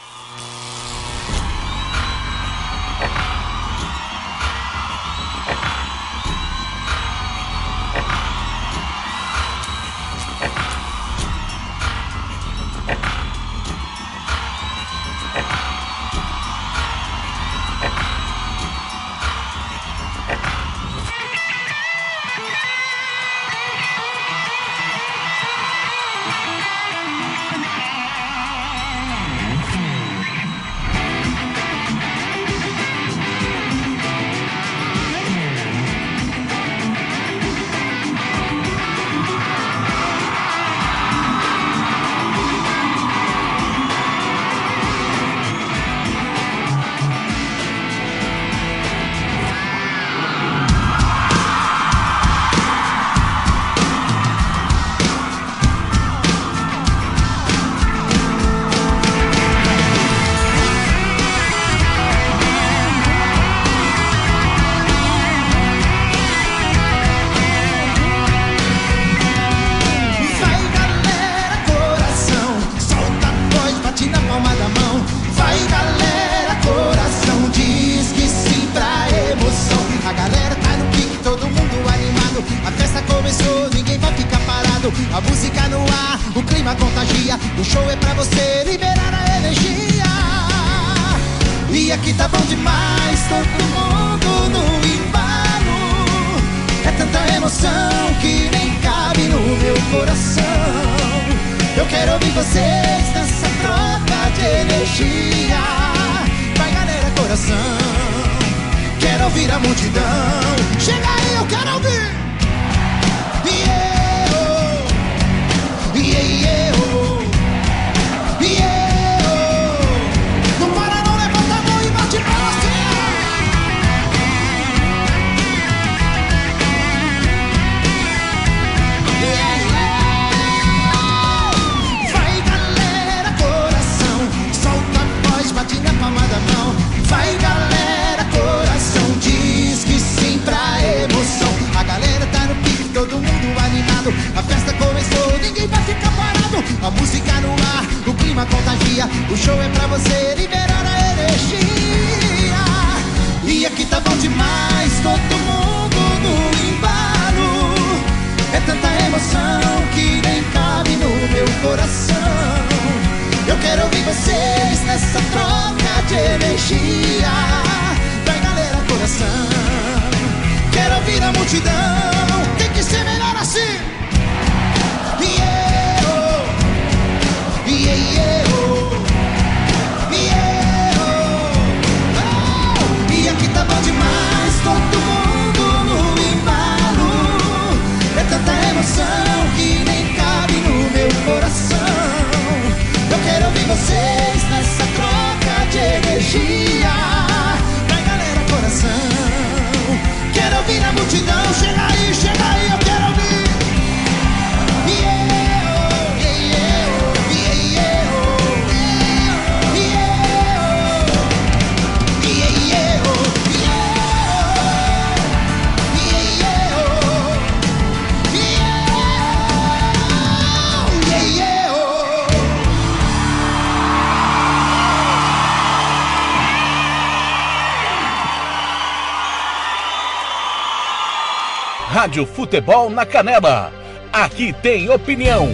Rádio Futebol na Canela. Aqui tem opinião.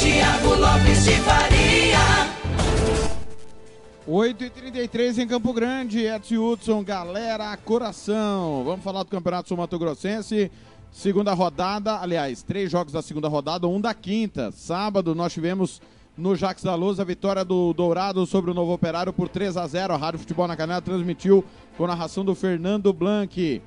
Tiago Lopes de Faria. 8h33 em Campo Grande, Edson Hudson, galera, coração. Vamos falar do Campeonato Sul Mato Grossense. Segunda rodada, aliás, três jogos da segunda rodada, um da quinta. Sábado nós tivemos no Jax da Luz a vitória do Dourado sobre o Novo Operário por 3 a 0 A Rádio Futebol na Canela transmitiu com narração do Fernando Blanc.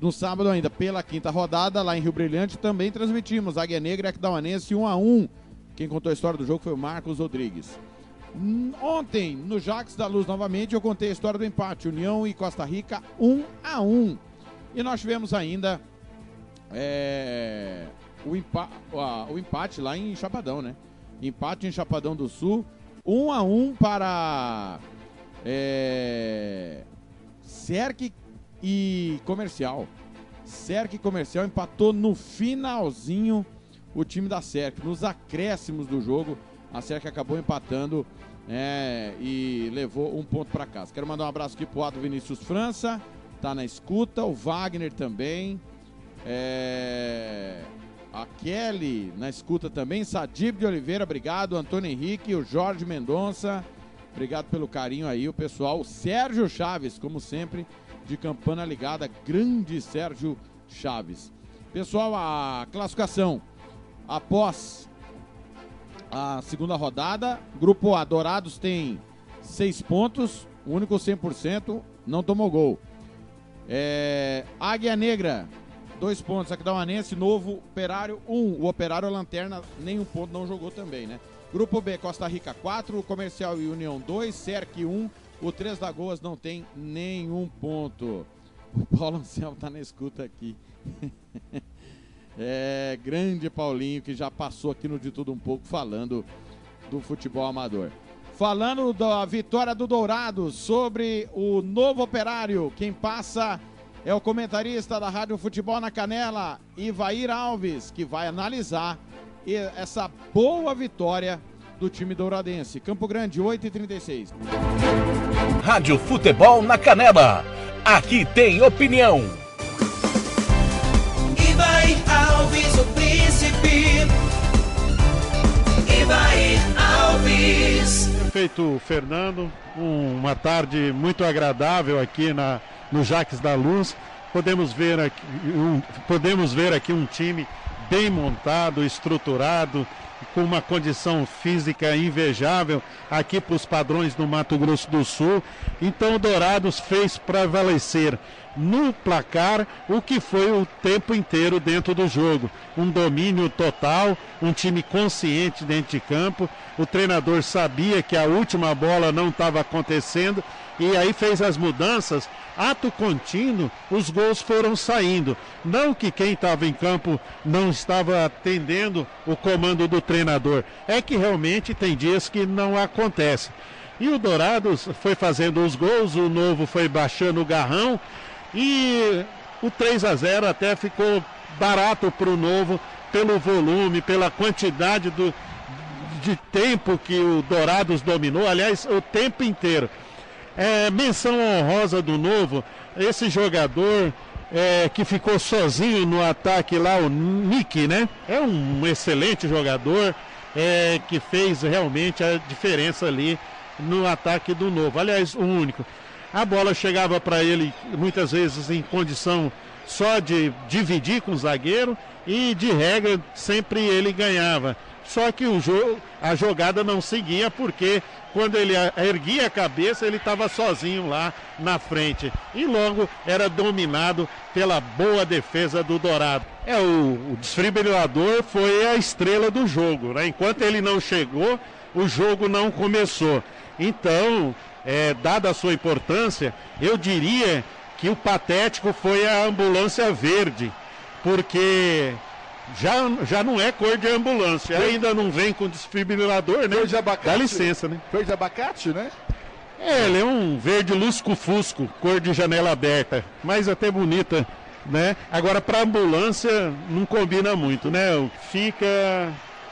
No sábado ainda, pela quinta rodada, lá em Rio Brilhante, também transmitimos Águia Negra e Aquidauanense 1 a 1 Quem contou a história do jogo foi o Marcos Rodrigues. Hum, Ontem, no Jax da Luz novamente, eu contei a história do empate. União e Costa Rica 1 a 1 E nós tivemos ainda é, o, empa o empate lá em Chapadão, né? Empate em Chapadão do Sul. 1 a 1 para é, Cerc e Comercial. Cerc Comercial empatou no finalzinho o time da Cerc. Nos acréscimos do jogo, a Cerc acabou empatando é, e levou um ponto para casa. Quero mandar um abraço aqui pro Ado Vinícius França, tá na escuta, o Wagner também. É, a Kelly na escuta também, Sadib de Oliveira, obrigado, Antônio Henrique, o Jorge Mendonça, obrigado pelo carinho aí, o pessoal, o Sérgio Chaves, como sempre, de campana ligada, grande Sérgio Chaves. Pessoal, a classificação após a segunda rodada, grupo A, Dourados tem seis pontos, único 100%, não tomou gol. É, Águia Negra, dois pontos. Aquidauanense, novo, Operário, um. O Operário Lanterna, nenhum ponto, não jogou também, né? Grupo B, Costa Rica, 4. Comercial e União, 2. Cerc, 1. O Três Lagoas não tem nenhum ponto. O Paulo Anselmo tá na escuta aqui. <laughs> é, grande Paulinho, que já passou aqui no De Tudo Um Pouco falando do futebol amador. Falando da vitória do Dourado sobre o novo operário, quem passa é o comentarista da Rádio Futebol na Canela, Ivair Alves, que vai analisar essa boa vitória do time douradense. Campo Grande, 8h36. Rádio Futebol na Canela. Aqui tem opinião. Ivair Alves, o príncipe. Ivair Alves. Feito Fernando, um- uma tarde muito agradável aqui na, no Jaques da Luz. Podemos ver aqui um, podemos ver aqui um time bem montado, estruturado, com uma condição física invejável aqui para os padrões do Mato Grosso do Sul. Então o Dourados fez prevalecer no placar o que foi o tempo inteiro dentro do jogo. Um domínio total, um time consciente dentro de campo. O treinador sabia que a última bola não estava acontecendo e aí fez as mudanças. Ato contínuo, os gols foram saindo. Não que quem estava em campo não estava atendendo o comando do treinador, é que realmente tem dias que não acontece. E o Dourados foi fazendo os gols, o Novo foi baixando o garrão e o 3 a 0 até ficou barato para o Novo pelo volume, pela quantidade do, de tempo que o Dourados dominou, aliás, o tempo inteiro. É, menção honrosa do Novo, esse jogador é, que ficou sozinho no ataque lá, o Nick, né? É um excelente jogador é, que fez realmente a diferença ali no ataque do Novo. Aliás, o único. A bola chegava para ele muitas vezes em condição só de dividir com o zagueiro e de regra sempre ele ganhava. Só que o jogo, a jogada não seguia porque quando ele erguia a cabeça ele estava sozinho lá na frente e logo era dominado pela boa defesa do Dourado. É o, o desfibrilador foi a estrela do jogo, né? Enquanto ele não chegou, o jogo não começou. Então, é, dada a sua importância, eu diria que o patético foi a ambulância verde, porque já, já não é cor de ambulância, ainda não vem com desfibrilador, né? Cor de abacate. Dá licença, né? Cor de abacate, né? É, ele é um verde lusco-fusco, cor de janela aberta, mas até bonita, né? Agora, para ambulância, não combina muito, né? Fica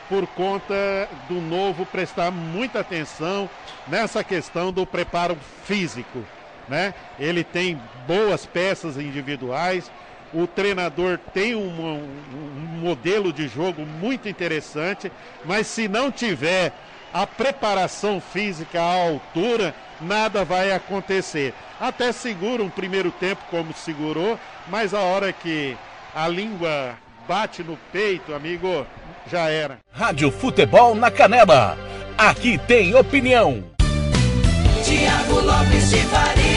por conta do novo prestar muita atenção nessa questão do preparo físico, né? Ele tem boas peças individuais, O treinador tem um, um, um modelo de jogo muito interessante, mas se não tiver a preparação física à altura, nada vai acontecer. Até segura um primeiro tempo como segurou, mas a hora que a língua bate no peito, amigo, já era. Rádio Futebol na Canela. Aqui tem opinião. Tiago Lopes de Faria.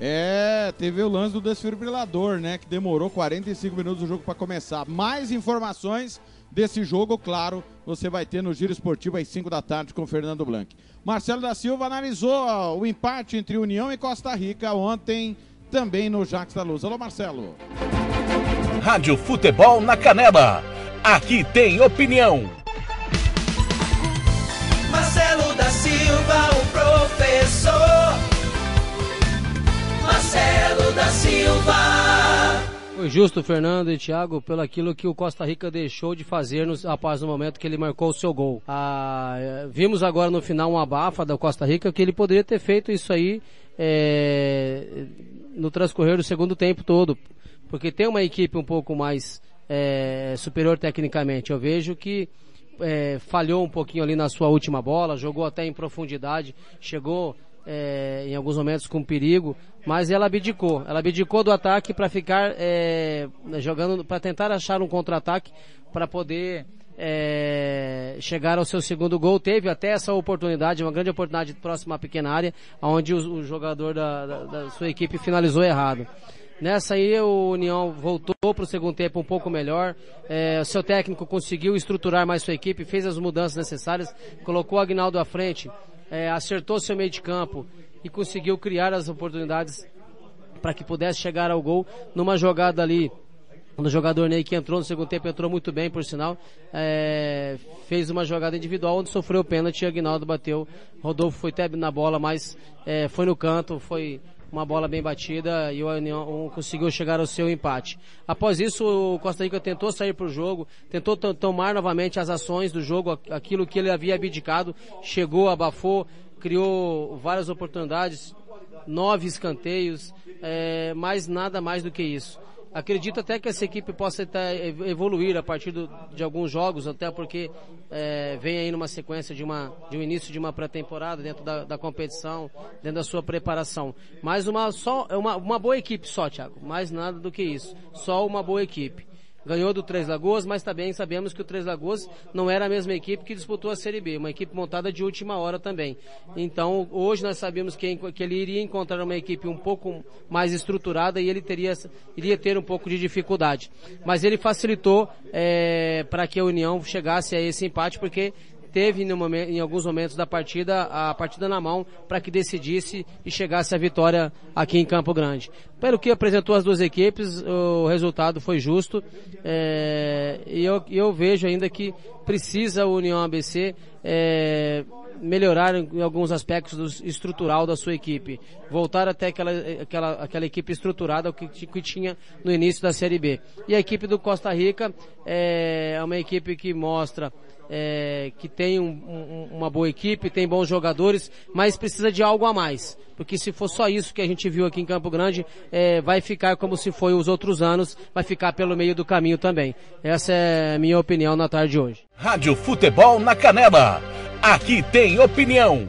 É, teve o lance do desfibrilador, né? Que demorou 45 minutos o jogo para começar. Mais informações desse jogo, claro, você vai ter no Giro Esportivo às 5 da tarde com o Fernando Blanc. Marcelo da Silva analisou o empate entre União e Costa Rica ontem, também no Jax da Luz. Alô, Marcelo. Rádio Futebol na Canela. Aqui tem opinião. Marcelo da Silva, da Silva. Foi justo, Fernando e Thiago, pelo aquilo que o Costa Rica deixou de fazer nos, após o momento que ele marcou o seu gol. Ah, vimos agora no final uma abafa da Costa Rica que ele poderia ter feito isso aí é, no transcorrer do segundo tempo todo, porque tem uma equipe um pouco mais é, superior tecnicamente. Eu vejo que é, falhou um pouquinho ali na sua última bola, jogou até em profundidade, chegou é, em alguns momentos com perigo, mas ela abdicou. Ela abdicou do ataque para ficar é, jogando, para tentar achar um contra-ataque para poder é, chegar ao seu segundo gol. Teve até essa oportunidade, uma grande oportunidade próxima à pequena área, onde o, o jogador da, da, da sua equipe finalizou errado. Nessa aí o União voltou para o segundo tempo um pouco melhor. É, seu técnico conseguiu estruturar mais sua equipe, fez as mudanças necessárias, colocou o Agnaldo à frente, é, acertou seu meio de campo e conseguiu criar as oportunidades para que pudesse chegar ao gol numa jogada ali. O jogador Ney que entrou no segundo tempo entrou muito bem, por sinal, é, fez uma jogada individual onde sofreu pênalti, Agnaldo bateu, Rodolfo foi até na bola, mas é, foi no canto, foi uma bola bem batida e o União conseguiu chegar ao seu empate. Após isso, o Costa Rica tentou sair para o jogo, tentou tomar novamente as ações do jogo, aquilo que ele havia abdicado, chegou, abafou, criou várias oportunidades, nove escanteios, é, mas nada mais do que isso. Acredito até que essa equipe possa evoluir a partir do, de alguns jogos, até porque é, vem aí numa sequência de, uma, de um início de uma pré-temporada dentro da, da, competição, dentro da sua preparação. Mas uma, só, uma, uma boa equipe só, Thiago. Mais nada do que isso. Só uma boa equipe ganhou do Três Lagoas, mas também sabemos que o Três Lagoas não era a mesma equipe que disputou a Série B, uma equipe montada de última hora também. Então, hoje nós sabemos que, que ele iria encontrar uma equipe um pouco mais estruturada e ele teria, iria ter um pouco de dificuldade. Mas ele facilitou é, para que a União chegasse a esse empate, porque teve momento, em alguns momentos da partida a partida na mão para que decidisse e chegasse a vitória aqui em Campo Grande. Pelo que apresentou as duas equipes, o resultado foi justo é, e eu, eu, vejo ainda que precisa a União ABC é, melhorar em alguns aspectos estrutural da sua equipe, voltar até aquela, aquela, aquela equipe estruturada que, que tinha no início da Série B. E a equipe do Costa Rica é, é uma equipe que mostra é, que tem um, um, uma boa equipe, tem bons jogadores, mas precisa de algo a mais. Porque se for só isso que a gente viu aqui em Campo Grande, é, vai ficar como se foi os outros anos, vai ficar pelo meio do caminho também. Essa é a minha opinião na tarde de hoje. Rádio Futebol na Canela. Aqui tem opinião.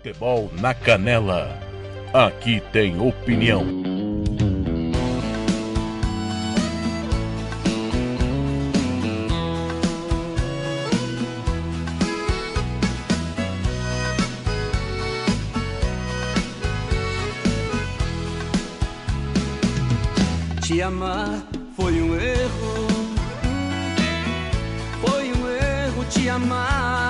Futebol na Canela. Aqui tem opinião. Te amar foi um erro. Foi um erro te amar.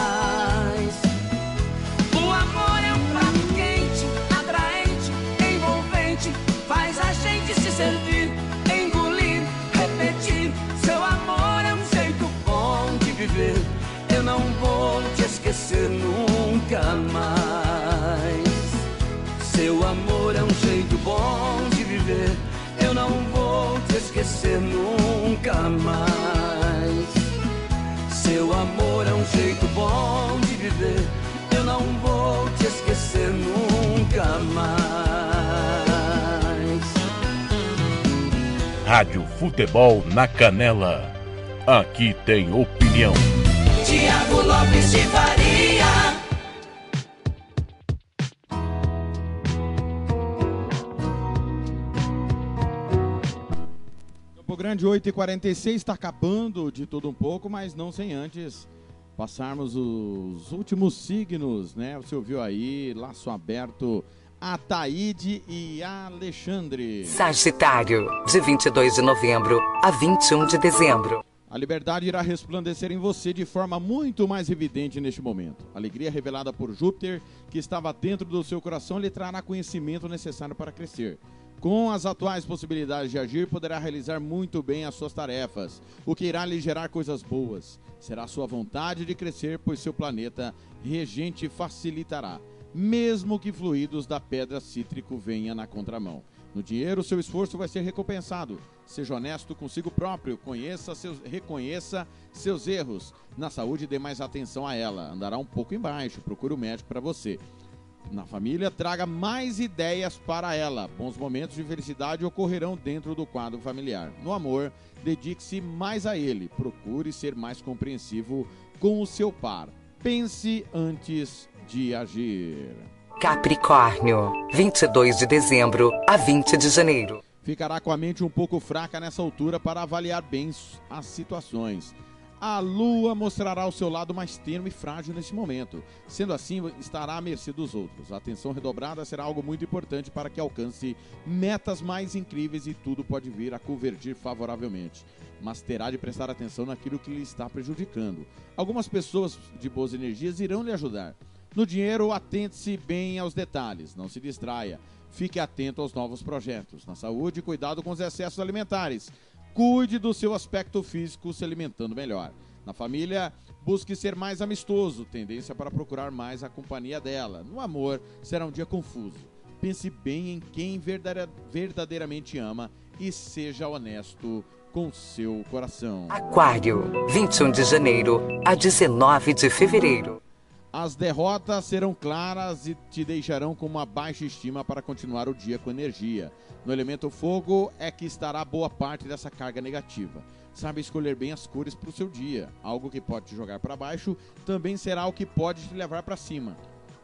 Vou te esquecer nunca mais. Seu amor é um jeito bom de viver. Eu não vou te esquecer nunca mais. Seu amor é um jeito bom de viver. Eu não vou te esquecer nunca mais. Rádio Futebol na Canela. Aqui tem opinião. Tiago Lopes de Faria. Campo Grande 8h46 está acabando de tudo um pouco, mas não sem antes passarmos os últimos signos, né? Você ouviu aí, laço aberto, Ataíde e Alexandre. Sagitário, de 22 de novembro a 21 de dezembro. A liberdade irá resplandecer em você de forma muito mais evidente neste momento. A alegria revelada por Júpiter, que estava dentro do seu coração, lhe trará conhecimento necessário para crescer. Com as atuais possibilidades de agir, poderá realizar muito bem as suas tarefas, o que irá lhe gerar coisas boas. Será sua vontade de crescer, pois seu planeta regente facilitará, mesmo que fluidos da pedra cítrico venha na contramão. No dinheiro, seu esforço vai ser recompensado. Seja honesto consigo próprio, conheça seus, reconheça seus erros. Na saúde, dê mais atenção a ela. Andará um pouco embaixo, procure o médico para você. Na família, traga mais ideias para ela. Bons momentos de felicidade ocorrerão dentro do quadro familiar. No amor, dedique-se mais a ele. Procure ser mais compreensivo com o seu par. Pense antes de agir. Capricórnio, 22 de dezembro a 20 de janeiro. Ficará com a mente um pouco fraca nessa altura para avaliar bem as situações. A lua mostrará o seu lado mais tênue e frágil nesse momento. Sendo assim, estará à mercê dos outros. A atenção redobrada será algo muito importante para que alcance metas mais incríveis e tudo pode vir a convergir favoravelmente. Mas terá de prestar atenção naquilo que lhe está prejudicando. Algumas pessoas de boas energias irão lhe ajudar. No dinheiro, atente-se bem aos detalhes, não se distraia. Fique atento aos novos projetos. Na saúde, cuidado com os excessos alimentares. Cuide do seu aspecto físico se alimentando melhor. Na família, busque ser mais amistoso, tendência para procurar mais a companhia dela. No amor, será um dia confuso. Pense bem em quem verdade- verdadeiramente ama e seja honesto com seu coração. Aquário, 21 de janeiro a 19 de fevereiro. As derrotas serão claras e te deixarão com uma baixa estima para continuar o dia com energia. No elemento fogo é que estará boa parte dessa carga negativa. Sabe escolher bem as cores para o seu dia. Algo que pode te jogar para baixo também será o que pode te levar para cima.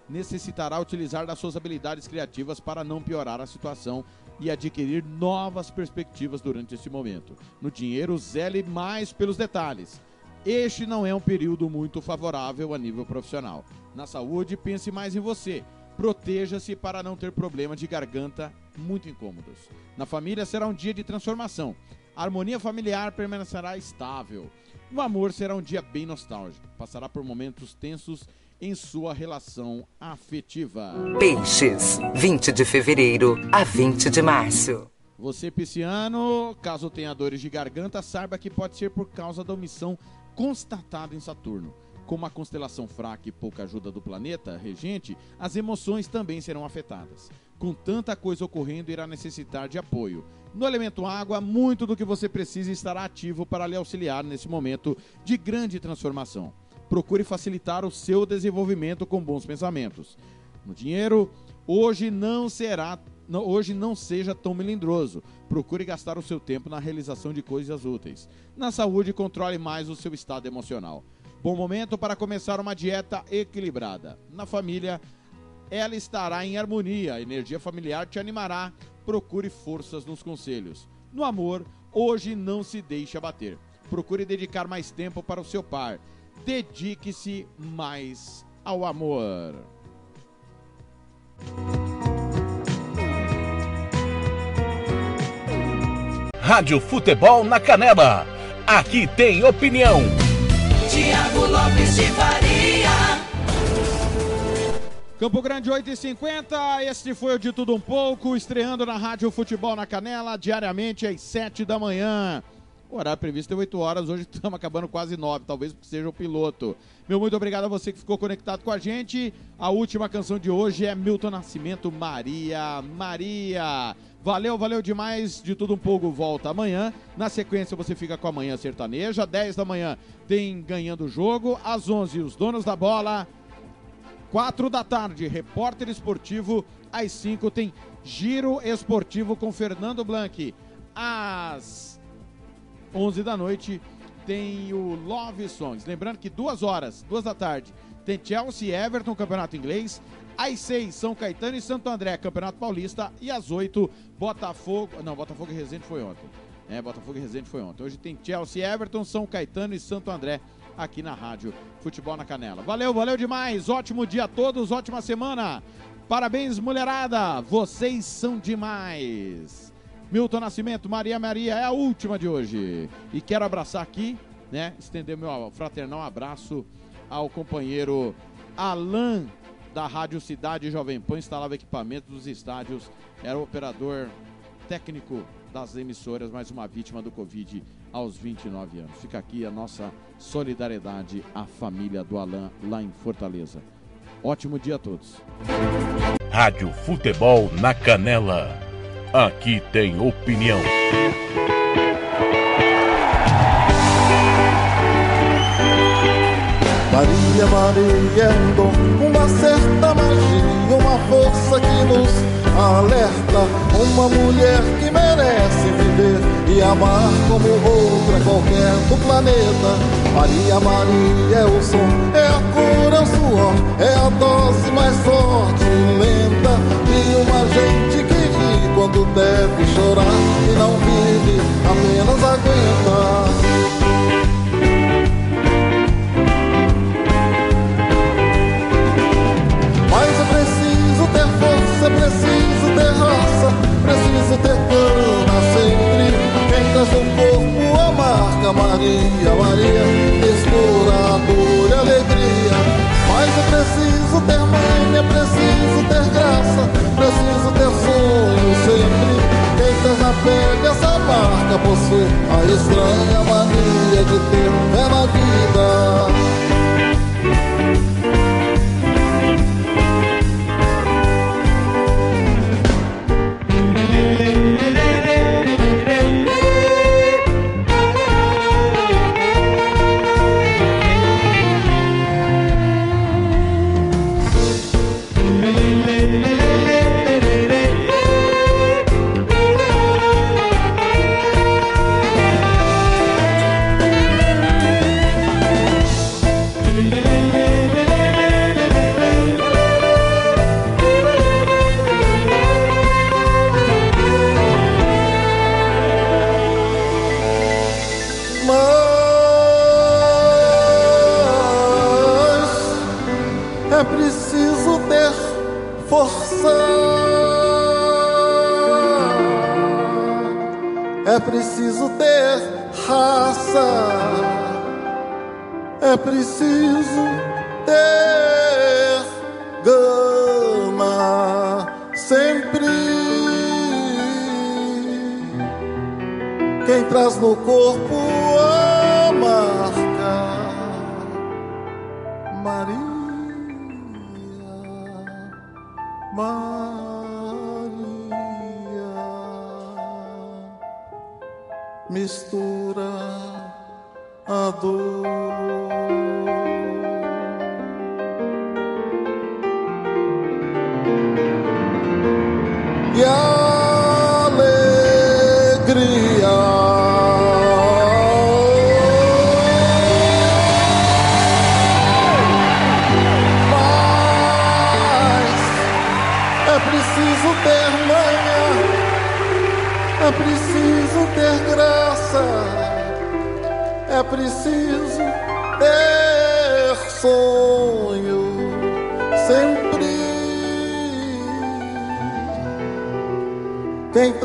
Necessitará utilizar das suas habilidades criativas para não piorar a situação e adquirir novas perspectivas durante esse momento. No dinheiro, zele mais pelos detalhes. Este não é um período muito favorável a nível profissional. Na saúde, pense mais em você. Proteja-se para não ter problema de garganta muito incômodos. Na família, será um dia de transformação. A harmonia familiar permanecerá estável. No amor, será um dia bem nostálgico. Passará por momentos tensos em sua relação afetiva. Peixes, 20 de fevereiro a 20 de março. Você, pisciano, caso tenha dores de garganta, saiba que pode ser por causa da omissão constatada em Saturno. Com uma constelação fraca e pouca ajuda do planeta regente, as emoções também serão afetadas. Com tanta coisa ocorrendo, irá necessitar de apoio. No elemento água, muito do que você precisa estará ativo para lhe auxiliar nesse momento de grande transformação. Procure facilitar o seu desenvolvimento com bons pensamentos. No dinheiro, hoje não será hoje não seja tão melindroso. Procure gastar o seu tempo na realização de coisas úteis. Na saúde, controle mais o seu estado emocional. Bom momento para começar uma dieta equilibrada. Na família, ela estará em harmonia. A energia familiar te animará. Procure forças nos conselhos. No amor, hoje não se deixe abater. Procure dedicar mais tempo para o seu par. Dedique-se mais ao amor. Rádio Futebol na Canela. Aqui tem opinião. Tiago Lopes de Faria. Campo Grande 8h50, este foi o De Tudo Um Pouco, estreando na Rádio Futebol na Canela, diariamente às 7 da manhã. O horário previsto é 8 horas, hoje estamos acabando quase 9, talvez porque seja o piloto. Meu muito obrigado a você que ficou conectado com a gente. A última canção de hoje é Milton Nascimento, Maria, Maria. Valeu, valeu demais. De tudo um pouco volta amanhã. Na sequência você fica com a manhã sertaneja. 10 da manhã tem ganhando o jogo. Às 11 os donos da bola. 4 da tarde, repórter esportivo. Às 5 tem giro esportivo com Fernando Blanc. Às 11 da noite tem o Love Songs. Lembrando que duas horas, duas da tarde, tem Chelsea e Everton, Campeonato Inglês. Às 6, São Caetano e Santo André, Campeonato Paulista. E às 8, Botafogo. Não, Botafogo e Resende foi ontem. É, Botafogo e Resende foi ontem. Hoje tem Chelsea, Everton, São Caetano e Santo André aqui na rádio Futebol na Canela. Valeu, valeu demais. Ótimo dia a todos, ótima semana. Parabéns, mulherada. Vocês são demais. Milton Nascimento, Maria Maria é a última de hoje. E quero abraçar aqui, né? Estender meu fraternal abraço ao companheiro Alan da Rádio Cidade Jovem Pan, instalava equipamentos dos estádios, era o operador técnico das emissoras, mais uma vítima do Covid aos 29 anos. Fica aqui a nossa solidariedade à família do Alan lá em Fortaleza. Ótimo dia a todos. Rádio Futebol na Canela. Aqui tem opinião. Maria, Maria uma força que nos alerta. Uma mulher que merece viver e amar como outra qualquer do planeta. Maria, Maria é o som, é a cor, é o suor, é a dose mais forte e lenta de uma gente que ri quando deve chorar e não vive, apenas aguenta. É preciso ter raça, preciso ter cana sempre. Quem traz no corpo a marca Maria, Maria, mistura a dor e alegria. Mas é preciso ter mãe, é preciso ter graça, preciso ter sonho sempre. Quem traz na pele essa marca possui a estranha mania de ter fé na vida. Preciso ter raça, é preciso ter gama. Sempre. Quem traz no corpo a marca Maria, Maria mistura a dor.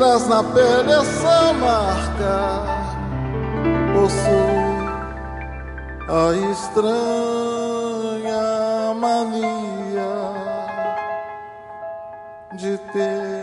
Traz na pele essa marca possui a estranha mania de ter